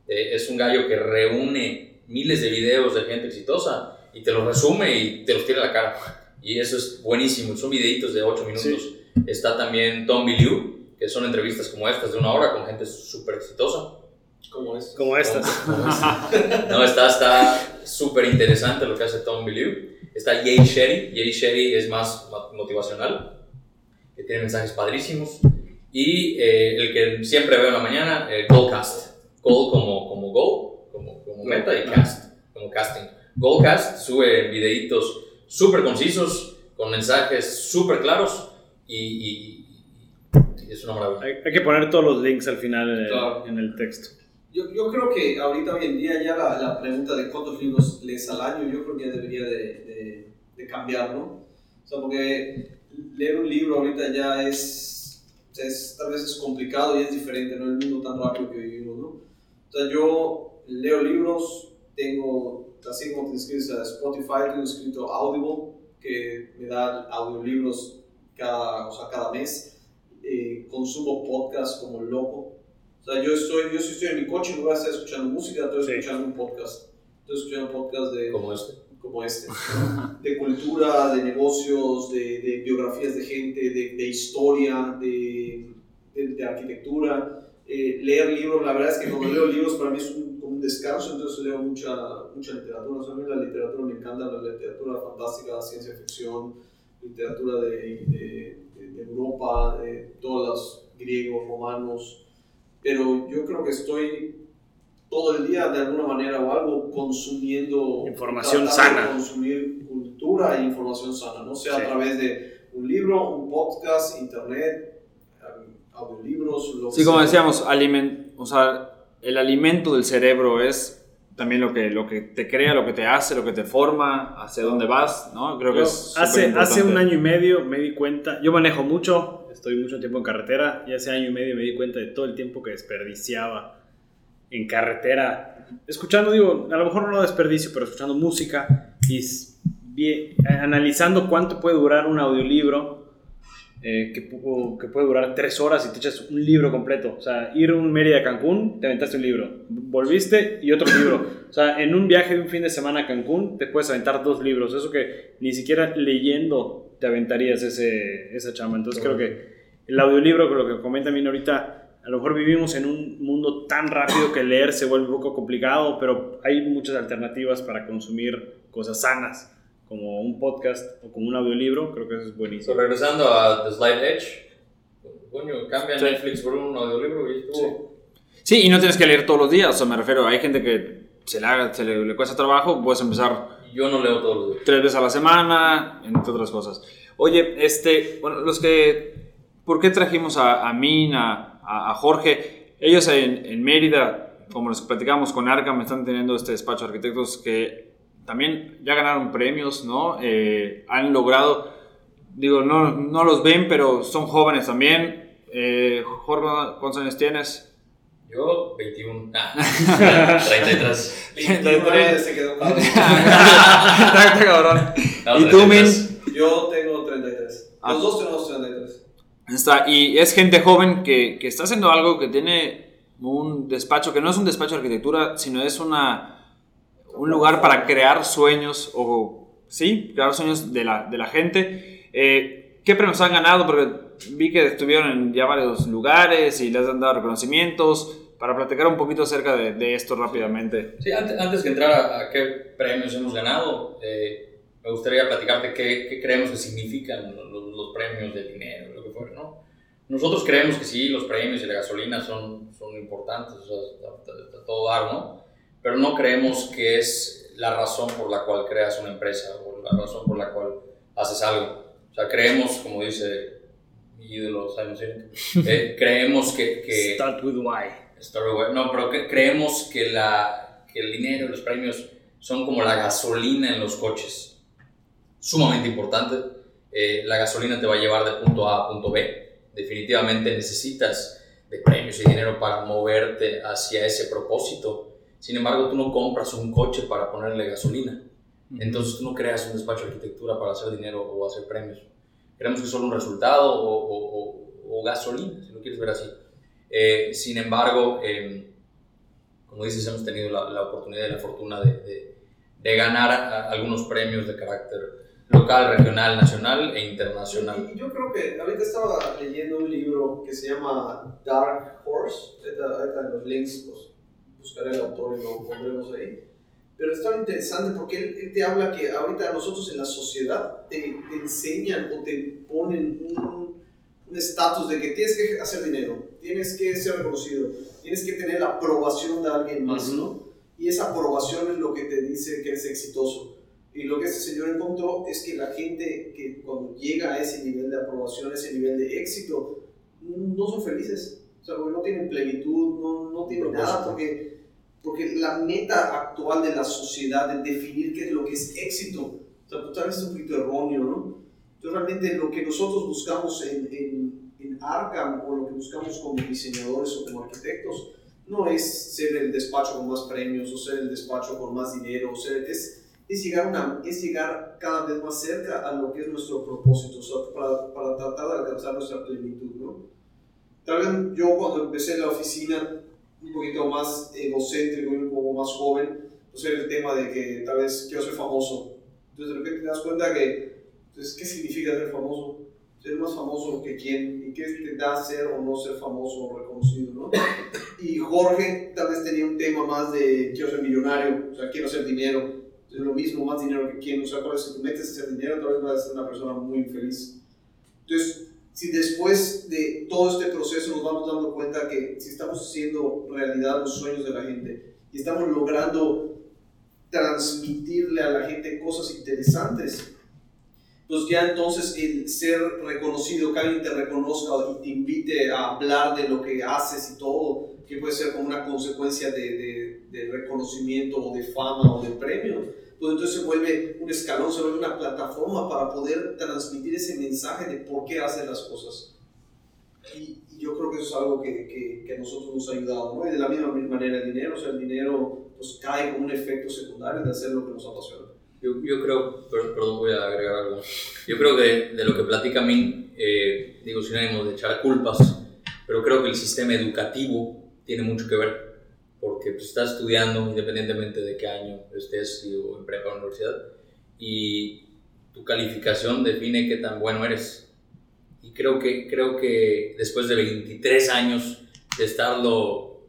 eh, es un gallo que reúne miles de videos de gente exitosa y te los resume y te los tira a la cara. Y eso es buenísimo. Son videitos de 8 minutos. Sí. Está también Tom Biliu, que son entrevistas como estas de una hora con gente súper exitosa. Como, es. como estas. Como, como no, está súper interesante lo que hace Tom Biliu. Está Jay Shetty. Jay Shetty es más motivacional, que tiene mensajes padrísimos. Y eh, el que siempre veo en la mañana, el Goldcast. Gold como, como Gold como meta y cast, como casting. Goldcast sube videitos súper concisos, con mensajes súper claros y, y, es una maravilla. Hay, hay, que poner todos los links al final en, claro. el, en el texto. Yo, yo, creo que ahorita hoy en día ya la, la, pregunta de cuántos libros lees al año, yo creo que ya debería de, de, de cambiar, ¿no? O sea, porque leer un libro ahorita ya es, es, tal vez es complicado y es diferente, ¿no? El mundo tan rápido que vivimos, ¿no? O sea, yo leo libros, tengo, así como te inscribes a Spotify, tengo escrito Audible, que me da audiolibros cada, o sea, cada mes. Eh, consumo podcast como loco. O sea, yo estoy, yo si estoy en mi coche y no voy a estar escuchando música, estoy Sí. escuchando un podcast. Estoy escuchando podcast de, Como este. como este, de cultura, de negocios, de, de biografías de gente, de, de historia, de, de, de arquitectura. Eh, leer libros, la verdad es que cuando leo libros para mí es un, como un descanso, entonces leo mucha, mucha literatura. O sea, a mí la literatura me encanta, la literatura fantástica, ciencia ficción, literatura de, de, Europa, de todos los griegos, romanos. Pero yo creo que estoy todo el día de alguna manera o algo consumiendo Información sana. consumir cultura e información sana, no sea Sí. a través de un libro, un podcast, internet, audiolibros, lo que Sí, como sea. decíamos, aliment, o sea, el alimento del cerebro es también lo que, lo que te crea, lo que te hace, lo que te forma, hacia dónde vas, ¿no? Creo que Yo es hace, hace un año y medio me di cuenta, yo manejo mucho, estoy mucho tiempo en carretera, y hace año y medio me di cuenta de todo el tiempo que desperdiciaba en carretera, escuchando, digo, a lo mejor no desperdicio, pero escuchando música y vi- analizando cuánto puede durar un audiolibro, eh, que, que puede durar tres horas y te echas un libro completo. O sea, ir un Mérida a Cancún, te aventaste un libro. Volviste y otro libro. O sea, en un viaje de un fin de semana a Cancún, te puedes aventar dos libros. Eso que ni siquiera leyendo te aventarías ese, esa chamba. Entonces creo que el audiolibro, con lo que comenta Mina ahorita, a lo mejor vivimos en un mundo tan rápido que leer se vuelve un poco complicado, pero hay muchas alternativas para consumir cosas sanas, como un podcast o como un audiolibro. Creo que eso es So, buenísimo. regresando a The Slide Edge, coño, cambia Sí. Netflix por un audiolibro y estuvo. Sí, y no tienes que leer todos los días, o sea, me refiero, hay gente que se le, haga- se le, le cuesta trabajo, puedes empezar Yo no leo todos los días. tres veces a la semana, entre otras cosas. Oye, este, bueno, los que, ¿por qué trajimos a, a Min, a, a- a Jorge? Ellos en, en Mérida, como les platicamos con Arkham, están teniendo este despacho de arquitectos que también ya ganaron premios, ¿no? Eh, han logrado, digo, no, no los ven, pero son jóvenes también. Eh, Jorge, ¿cuántos años tienes? Yo, 21. Ah, 33. 21 años se quedó cabrón. Cabrón. No, ¿Y tú, Min? 33. Yo tengo 33. Ah. Los dos tenemos 33. Está, y es gente joven que, que está haciendo algo que tiene un despacho, que no es un despacho de arquitectura, sino es una, un lugar para crear sueños, o sí, crear sueños de la, de la gente. Eh, ¿Qué premios han ganado? Porque vi que estuvieron en ya varios lugares y les han dado reconocimientos. Para platicar un poquito acerca de, esto rápidamente. Sí, antes, antes que entrar a, qué premios hemos ganado, eh, me gustaría platicarte qué, creemos que significan los, premios de dinero, lo que fuera, ¿no? Nosotros creemos que sí, los premios y la gasolina son, son importantes, o sea, todo dar, ¿no? Pero no creemos que es la razón por la cual creas una empresa o la razón por la cual haces algo. O sea, creemos, como dice mi ídolo Simon Sinek, eh, creemos que... que Start with why. Story Web. No, pero que- creemos que, la, que el dinero y los premios son como la gasolina en los coches. Sumamente importante. Eh, la gasolina te va a llevar de punto A a punto B. Definitivamente necesitas de premios y dinero para moverte hacia ese propósito. Sin embargo, tú no compras un coche para ponerle gasolina. Entonces tú no creas un despacho de arquitectura para hacer dinero o hacer premios. Creemos que es solo un resultado o, o- o- o gasolina, si lo quieres ver así. Eh, sin embargo, eh, como dices, hemos tenido la, la oportunidad y la fortuna de, de- de ganar a- algunos premios de carácter local, regional, nacional e internacional. Y yo creo que ahorita estaba leyendo un libro que se llama Dark Horse. Ahorita, los links pues, buscaré el autor y lo pondremos ahí. Pero estaba interesante porque él, él te habla que ahorita nosotros en la sociedad te, te enseñan o te ponen un estatus de que tienes que hacer dinero, tienes que ser reconocido, tienes que tener la aprobación de alguien más, ¿no? Y esa aprobación es lo que te dice que eres exitoso. Y lo que este señor encontró es que la gente que cuando llega a ese nivel de aprobación, a ese nivel de éxito, no son felices. O sea, porque no tienen plenitud, no, no tienen nada, porque, porque la meta actual de la sociedad de definir qué es lo que es éxito, o sea, tal vez es un poquito erróneo, ¿no? Entonces, realmente lo que nosotros buscamos en, en, en Arkham o lo que buscamos como diseñadores o como arquitectos no es ser el despacho con más premios o ser el despacho con más dinero, o ser, es, es llegar, una, es llegar cada vez más cerca a lo que es nuestro propósito, o sea, para, para tratar de alcanzar nuestra plenitud, ¿no? Tal vez yo cuando empecé la oficina, poquito más egocéntrico y un poco más joven, pues era el tema de que tal vez quiero ser famoso. Entonces de repente te das cuenta que, entonces, ¿qué significa ser famoso? Ser más famoso que quién, y qué te da ser o no ser famoso o reconocido, ¿no? Y Jorge tal vez tenía un tema más de quiero ser millonario, o sea, quiero hacer dinero es lo mismo, más dinero que quien, o sea, por si tú metes ese dinero, tal vez vas a ser una persona muy infeliz. Entonces, si después de todo este proceso nos vamos dando cuenta que si estamos haciendo realidad los sueños de la gente y estamos logrando transmitirle a la gente cosas interesantes, pues ya entonces el ser reconocido, que alguien te reconozca y te invite a hablar de lo que haces y todo, que puede ser como una consecuencia de, de, de reconocimiento o de fama o de premio, pues entonces se vuelve un escalón, se vuelve una plataforma para poder transmitir ese mensaje de por qué hacen las cosas. Y, yo creo que eso es algo que, que, a nosotros nos ha ayudado, ¿no? Y de la misma manera el dinero, o sea, el dinero pues cae como un efecto secundario de hacer lo que nos apasiona. Yo, yo creo, perdón, voy a agregar algo. Yo creo que de, lo que platica mí, eh, digo sin ánimo de echar culpas, pero creo que el sistema educativo tiene mucho que ver porque pues, estás estudiando independientemente de qué año estés o en prepa o universidad y tu calificación define qué tan bueno eres. Y creo que, creo que después de 23 años de estarlo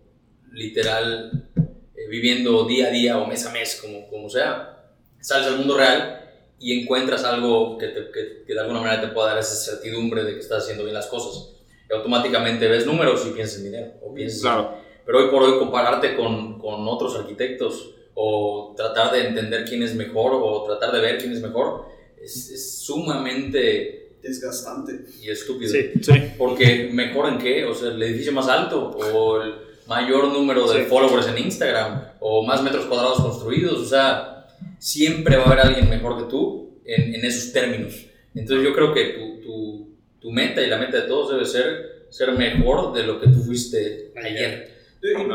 literal eh, viviendo día a día o mes a mes, como, como sea, sales al mundo real y encuentras algo que, que, que, de alguna manera te pueda dar esa certidumbre de que estás haciendo bien las cosas. Y automáticamente ves números y piensas en dinero o piensas claro pero hoy por hoy compararte con, con otros arquitectos o tratar de entender quién es mejor o tratar de ver quién es mejor es, es sumamente desgastante y estúpido. Sí, sí. Porque mejor en qué, o sea, el edificio más alto o el mayor número de followers en Instagram o más metros cuadrados construidos, o sea, siempre va a haber alguien mejor que tú en, en esos términos. Entonces yo creo que tu, tu, tu, meta y la meta de todos debe ser ser mejor de lo que tú fuiste ayer.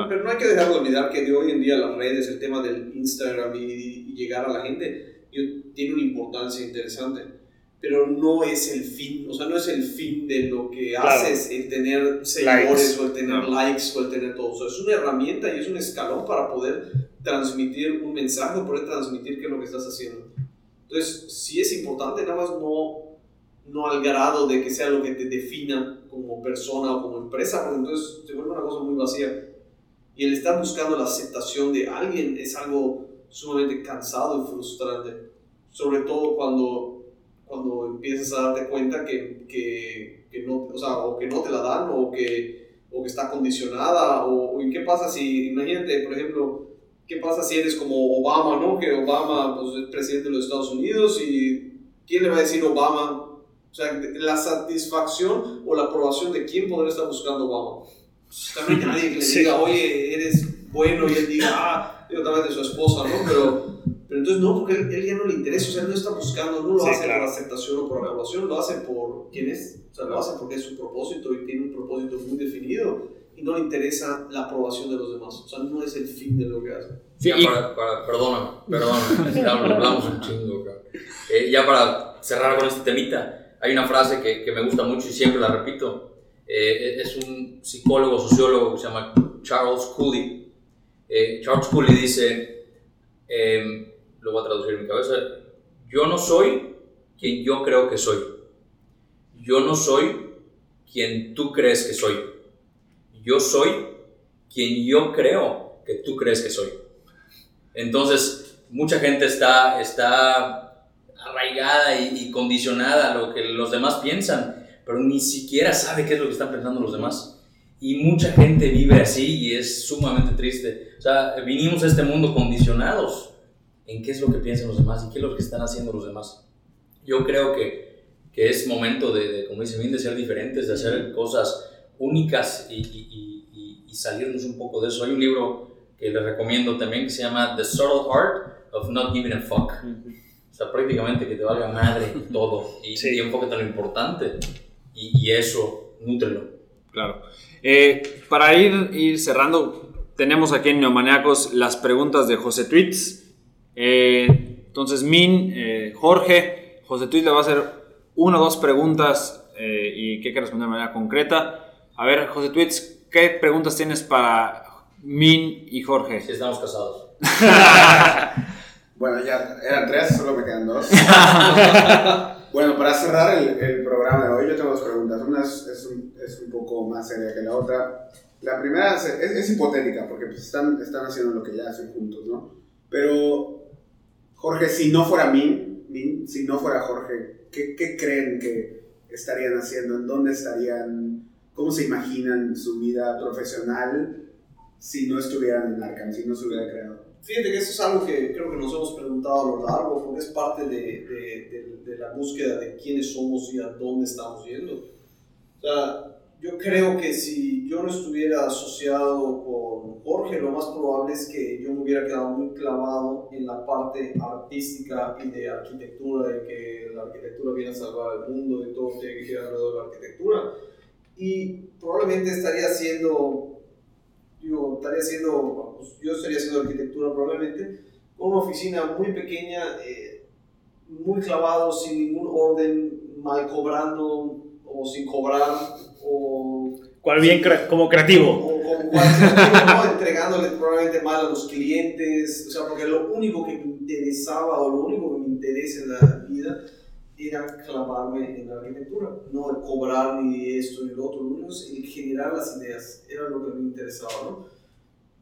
Pero no hay que dejar de olvidar que de hoy en día las redes, el tema del Instagram y, llegar a la gente, tiene una importancia interesante. Pero no es el fin, o sea, no es el fin de lo que haces el tener seguidores o el tener likes o el tener todo. O sea, es una herramienta y es un escalón para poder transmitir un mensaje, poder transmitir qué es lo que estás haciendo. Entonces, sí es importante, nada más no, no al grado de que sea lo que te defina como persona o como empresa, porque entonces se vuelve una cosa muy vacía y el estar buscando la aceptación de alguien es algo sumamente cansado y frustrante. Sobre todo cuando, cuando empiezas a darte cuenta que, que, que no, o, sea, o que no te la dan o que, o que está condicionada. O, ¿Y qué pasa si, imagínate, por ejemplo, qué pasa si eres como Obama, ¿no? Que Obama pues, es presidente de los Estados Unidos y ¿quién le va a decir Obama? O sea, la satisfacción o la aprobación de quién podría estar buscando Obama también nadie que le diga, oye, eres bueno, y él diga, ah, digo, tal vez de su esposa, ¿no? Pero, pero entonces no, porque él, él, ya no le interesa, o sea, él no está buscando, no lo hace por aceptación o por aprobación, lo hace por quién es, o sea, lo hace porque es su propósito y tiene un propósito muy definido y no le interesa la aprobación de los demás, o sea, no es el fin de lo que hace. Sí, ya para, para, perdóname, perdóname, ya hablamos un chingo, eh, ya para cerrar con este temita, hay una frase que, que me gusta mucho y siempre la repito, eh, es un psicólogo, sociólogo que se llama Charles Cooley. Eh, Charles Cooley dice, em, lo voy a traducir en mi cabeza, yo no soy quien yo creo que soy. Yo no soy quien tú crees que soy. Yo soy quien yo creo que tú crees que soy. Entonces, mucha gente está, está arraigada y, y condicionada a lo que los demás piensan pero ni siquiera sabe qué es lo que están pensando los demás. Y mucha gente vive así y es sumamente triste. O sea, vinimos a este mundo condicionados en qué es lo que piensan los demás y qué es lo que están haciendo los demás. Yo creo que, que es momento de, como dice bien, de ser diferentes, de hacer cosas únicas y, y, y, salirnos un poco de eso. Hay un libro que les recomiendo también que se llama The Subtle Art of Not Giving a Fuck. O sea, prácticamente que te valga madre todo y, sí. y enfócate en lo importante y, eso, nútrelo. Claro. Eh, para ir, ir, cerrando, tenemos aquí en Neomaniacos las preguntas de José Tweets. Eh, Entonces, Min, eh, Jorge, José Tweet le va a hacer una o dos preguntas eh, y que hay que responder de manera concreta. A ver, José Tweets, ¿qué preguntas tienes para Min y Jorge? Si estamos casados. Bueno, ya eran tres, solo me quedan dos. bueno, para cerrar el, el, programa de hoy, yo tengo dos preguntas. Una es, es, un, es un, poco más seria que la otra. La primera es, es hipotética, porque pues están, están haciendo lo que ya hacen juntos, ¿no? Pero, Jorge, si no fuera Min, Min si no fuera Jorge, ¿qué, ¿qué creen que estarían haciendo? ¿En dónde estarían? ¿Cómo se imaginan su vida profesional si no estuvieran en Arkham, si no se hubiera creado? Fíjate que eso es algo que creo que nos hemos preguntado a lo largo, porque es parte de, de, de, de, la búsqueda de quiénes somos y a dónde estamos yendo. O sea, yo creo que si yo no estuviera asociado con Jorge, lo más probable es que yo me hubiera quedado muy clavado en la parte artística y de arquitectura, de que la arquitectura viene a salvar el mundo y todo tiene que girar alrededor de la arquitectura. Y probablemente estaría haciendo yo estaría haciendo, pues, yo estaría haciendo arquitectura probablemente, una oficina muy pequeña, eh, muy clavado, sin ningún orden, mal cobrando o sin cobrar, o... ¿Cuál bien cre como creativo? O, como cual creativo, ¿no? entregándole probablemente mal a los clientes, o sea, porque lo único que me interesaba o lo único que me interesa en la vida era clavarme en la arquitectura, no el cobrar ni esto ni lo otro, lo único es el generar las ideas, era lo que me interesaba, ¿no?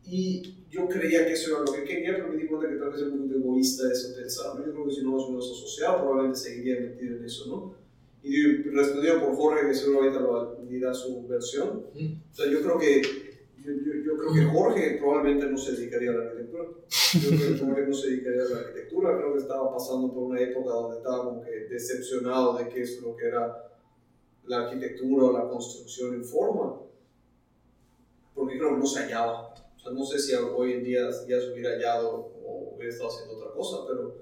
Y yo creía que eso era lo que quería, pero me di cuenta que tal vez es muy egoísta eso pensar, ¿no? Yo creo que si no nos hubiéramos asociado, probablemente seguiría metido en eso, ¿no? Y respondiendo por Jorge, que seguramente lo dirá su versión, o sea, yo creo que yo, yo, creo que Jorge probablemente no se dedicaría a la arquitectura. Yo creo que Jorge no se dedicaría a la arquitectura. Creo que estaba pasando por una época donde estaba como que decepcionado de qué es lo que era la arquitectura o la construcción en forma. Porque creo que no se hallaba. O sea, no sé si hoy en día ya se hubiera hallado o hubiera estado haciendo otra cosa, pero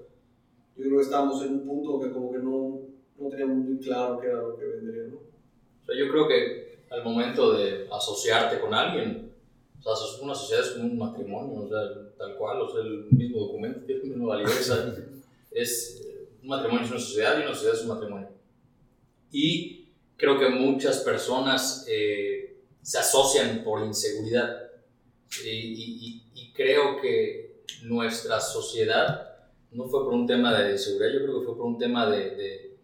yo creo que estábamos en un punto que como que no, no teníamos muy claro qué era lo que vendría, ¿no? O sea, yo creo que al momento de asociarte con alguien, o sea, una sociedad es como un matrimonio, o sea, tal cual, o sea, el mismo documento tiene la misma validez. es, un matrimonio es una sociedad y una sociedad es un matrimonio. Y creo que muchas personas eh, se asocian por inseguridad. Y, y, y, creo que nuestra sociedad no fue por un tema de seguridad, yo creo que fue por un tema de, de,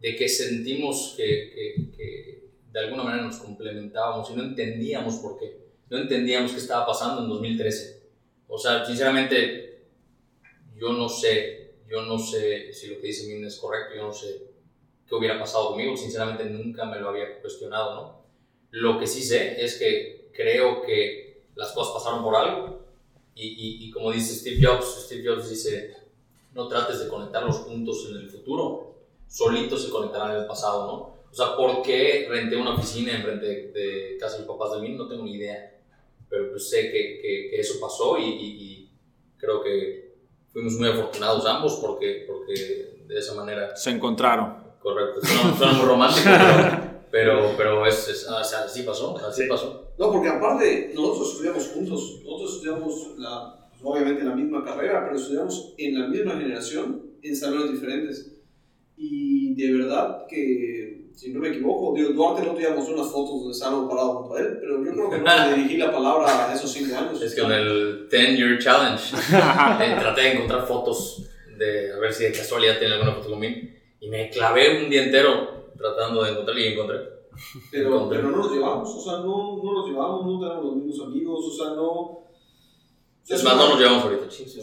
de que sentimos que, que, que de alguna manera nos complementábamos y no entendíamos por qué no entendíamos qué estaba pasando en 2013. O sea, sinceramente, yo no sé, yo no sé si lo que dice Min es correcto, yo no sé qué hubiera pasado conmigo, sinceramente nunca me lo había cuestionado, ¿no? Lo que sí sé es que creo que las cosas pasaron por algo y, y, como dice Steve Jobs, Steve Jobs dice, no trates de conectar los puntos en el futuro, solitos se conectarán en el pasado, ¿no? O sea, ¿por qué renté una oficina en frente de, de casa de mis papás de mí? No tengo ni idea pero pues sé que, que, que eso pasó y, y, y, creo que fuimos muy afortunados ambos porque, porque de esa manera... Se encontraron. Correcto, suena, muy romántico, pero, pero, es, es, o sea, así pasó, así sí. pasó. No, porque aparte nosotros estudiamos juntos, nosotros estudiamos la, pues, obviamente la misma carrera, pero estudiamos en la misma generación, en salones diferentes. Y de verdad que si no me equivoco, digo, Duarte no teníamos unas fotos donde estábamos parados junto a él, pero yo creo que no le dirigí la palabra a esos cinco años. Es que con el 10 Year Challenge eh, traté de encontrar fotos, de a ver si de casualidad tiene alguna foto conmigo, y me clavé un día entero tratando de encontrar y encontré. Pero, encontré. pero no nos llevamos, o sea, no, no nos llevamos, no tenemos los mismos amigos, o sea, no... Es más, no nos llevamos ahorita, chicos. o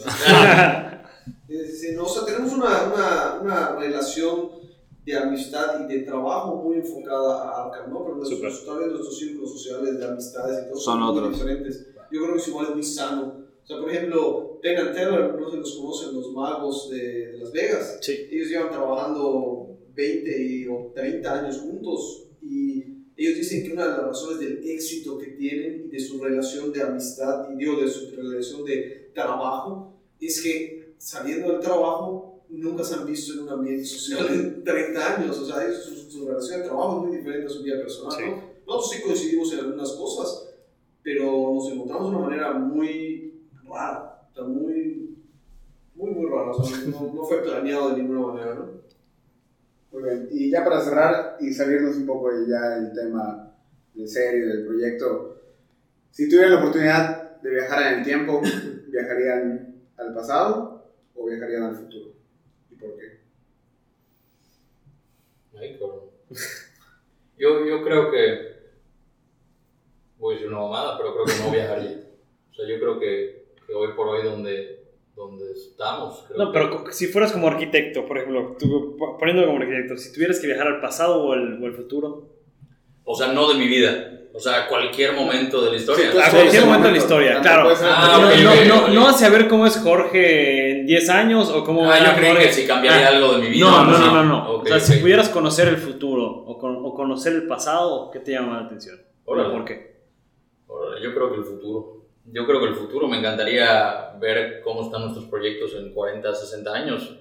sea, tenemos una, una, una relación de amistad y de trabajo muy enfocada a Arkham, ¿no? Pero nuestros, tal vez nuestros círculos sociales de amistades y todo son, son muy diferentes. Yo creo que es igual es muy sano. O sea, por ejemplo, Penn Teller, no se los conocen los magos de, de Las Vegas. Sí. Ellos llevan trabajando 20 y, o 30 años juntos y ellos dicen que una de las razones del éxito que tienen y de su relación de amistad y digo, de su relación de trabajo es que saliendo del trabajo nunca se han visto en un ambiente social en 30 años, o sea, su, su relación de trabajo es muy diferente a su vida personal, Sí. ¿no? Nosotros sí coincidimos en algunas cosas, pero nos encontramos de una manera muy rara, o sea, muy, muy muy, raro. o sea, no, no fue planeado de ninguna manera, ¿no? Muy bien. Y ya para cerrar y salirnos un poco de ya el tema de serio del proyecto, si tuvieran la oportunidad de viajar en el tiempo, ¿viajarían al pasado o viajarían al futuro? ¿Y por qué? Ay, cabrón. Yo, yo creo que. Voy a decir una mamada, pero creo que no viajaría. O sea, yo creo que, que hoy por hoy, donde, donde estamos. Creo No, que- pero si fueras como arquitecto, por ejemplo, tú, como arquitecto, si tuvieras que viajar al pasado o al, o al futuro. O sea, no de mi vida. O sea, cualquier momento de la historia. Sí, tú A cualquier el momento de la momento, historia, claro. Ah, no, ok, no, no, ok. no hacia ver cómo es Jorge en 10 años o cómo Ah, yo Jorge- que si cambiaría Ah, algo de mi vida. No, no, no, no. no. Ok, o sea, si pudieras conocer el futuro o, con- o conocer el pasado, ¿qué te llama la atención? Órale. ¿Por qué? Órale, Yo creo que el futuro. Yo creo que el futuro me encantaría ver cómo están nuestros proyectos en 40, 60 años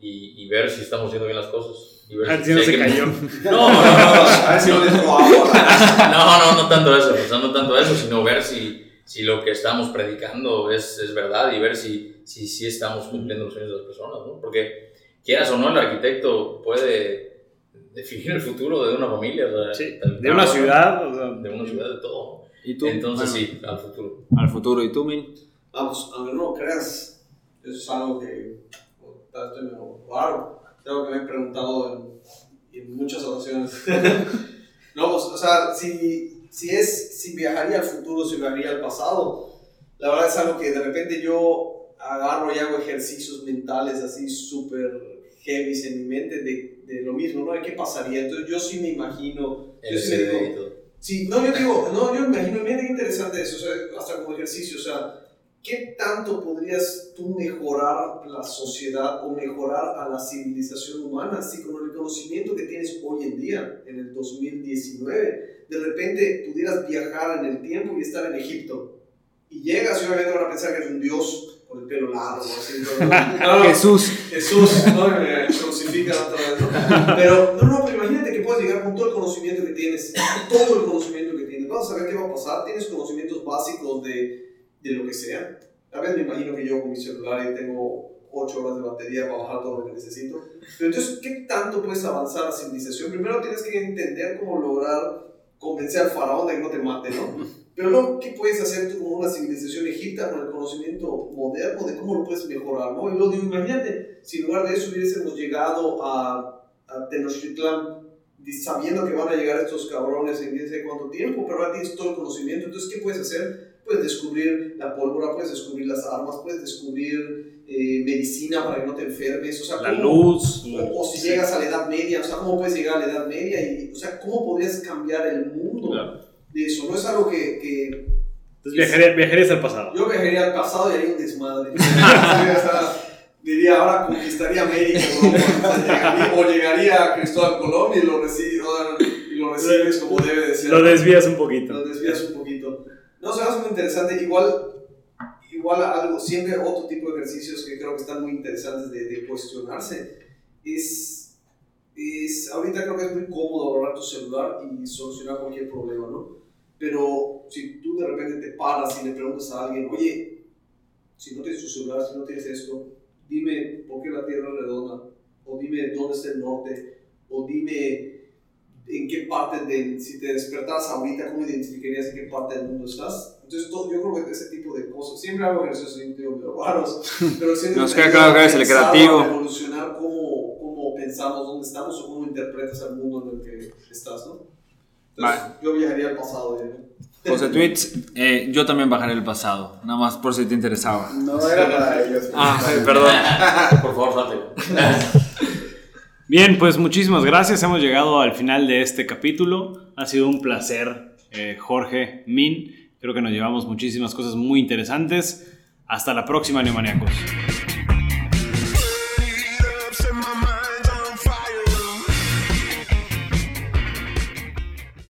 y, y ver si estamos haciendo bien las cosas. Y ver si no se que- cayó. No, no, no, A ver si no no, no, no tanto eso, o sea, no tanto eso, sino ver si, si lo que estamos predicando es, es verdad y ver si, si, si estamos cumpliendo los sueños de las personas, ¿no? Porque quieras o no, el arquitecto puede definir el futuro de una familia, o sea, Sí, de una ciudad. o sea, de una ciudad, de todo. ¿Y tú? Entonces Bueno, sí, al futuro. Al futuro. ¿Y tú, Min? Vamos, aunque no creas, eso es algo que estoy medio raro. Algo que me he preguntado en, en muchas ocasiones. no, pues, o sea, si, si, es, si viajaría al futuro, si viajaría al pasado, la verdad es algo que de repente yo agarro y hago ejercicios mentales así súper heavy en mi mente de, de lo mismo, ¿no? De qué pasaría. Entonces yo sí me imagino, yo sí me digo, LCD y todo. Sí, no, yo digo, no, yo me imagino, mira qué interesante eso, o sea, hasta como ejercicio, o sea, ¿qué tanto podrías tú mejorar la sociedad o mejorar a la civilización humana si con el conocimiento que tienes hoy en día, en el 2019, de repente pudieras viajar en el tiempo y estar en Egipto? Y llegas y obviamente van a pensar que eres un dios con el pelo largo, así, ¿no? No, Jesús. Jesús, ¿no? Me crucifican otra vez, ¿no? Pero, no, no, pero imagínate que puedes llegar con todo el conocimiento que tienes, todo el conocimiento que tienes. Vas a saber qué va a pasar, tienes conocimientos básicos de, de lo que sea. A veces me imagino que yo con mi celular y tengo 8 horas de batería para bajar todo lo que necesito. Pero entonces, ¿qué tanto puedes avanzar la civilización? Primero tienes que entender cómo lograr convencer al faraón de que no te mate, ¿no? Pero luego, ¿qué puedes hacer tú con una civilización egipta con el conocimiento moderno de cómo lo puedes mejorar, ¿no? Y luego digo, imagínate, si en lugar de eso hubiésemos llegado a, a Tenochtitlán sabiendo que van a llegar estos cabrones en quién sabe cuánto tiempo, pero ahora tienes todo el conocimiento, entonces, ¿qué puedes hacer? Puedes descubrir la pólvora, puedes descubrir las armas, puedes descubrir eh, medicina para que no te enfermes, o sea, La ¿cómo- luz. o, o si llegas a la Edad Media, o sea, ¿cómo puedes llegar a la Edad Media? Y, o sea, ¿cómo podrías cambiar el mundo Claro. de eso? No es algo que, que Entonces viajaría- viajarías al pasado. yo viajaría al pasado y haría un desmadre. Diría, ahora conquistaría América, ¿no? O, llegaría, o llegaría a Cristóbal Colón y lo, y lo recibes como debe de ser. Lo desvías un poquito. Lo desvías un poquito. No, se hace muy interesante. Igual, igual algo, siempre otro tipo de ejercicios que creo que están muy interesantes de, de cuestionarse es, es, ahorita creo que es muy cómodo agarrar tu celular y solucionar cualquier problema, ¿no? Pero si tú de repente te paras y le preguntas a alguien, oye, si no tienes tu celular, si no tienes esto, dime por qué la Tierra es redonda, o dime dónde está el norte, o dime en qué parte del, si te despertaras ahorita, ¿cómo identificarías en qué parte del mundo estás? Entonces, todo, yo creo que ese tipo de cosas, siempre hago ejercicios medio raros, pero siempre Nos queda claro que eres el creativo. evolucionar cómo, cómo pensamos, dónde estamos o cómo interpretas el mundo en el que estás, ¿no? Entonces, Vale. yo viajaría al pasado, ¿eh? José Tweets, eh, yo también bajaré el pasado, nada más por si te interesaba. No era para ellos. Ah, perdón. Por favor, salte. Bien, pues muchísimas gracias. Hemos llegado al final de este capítulo. Ha sido un placer, eh, Jorge, Min. Creo que nos llevamos muchísimas cosas muy interesantes. Hasta la próxima, Neomaniacos.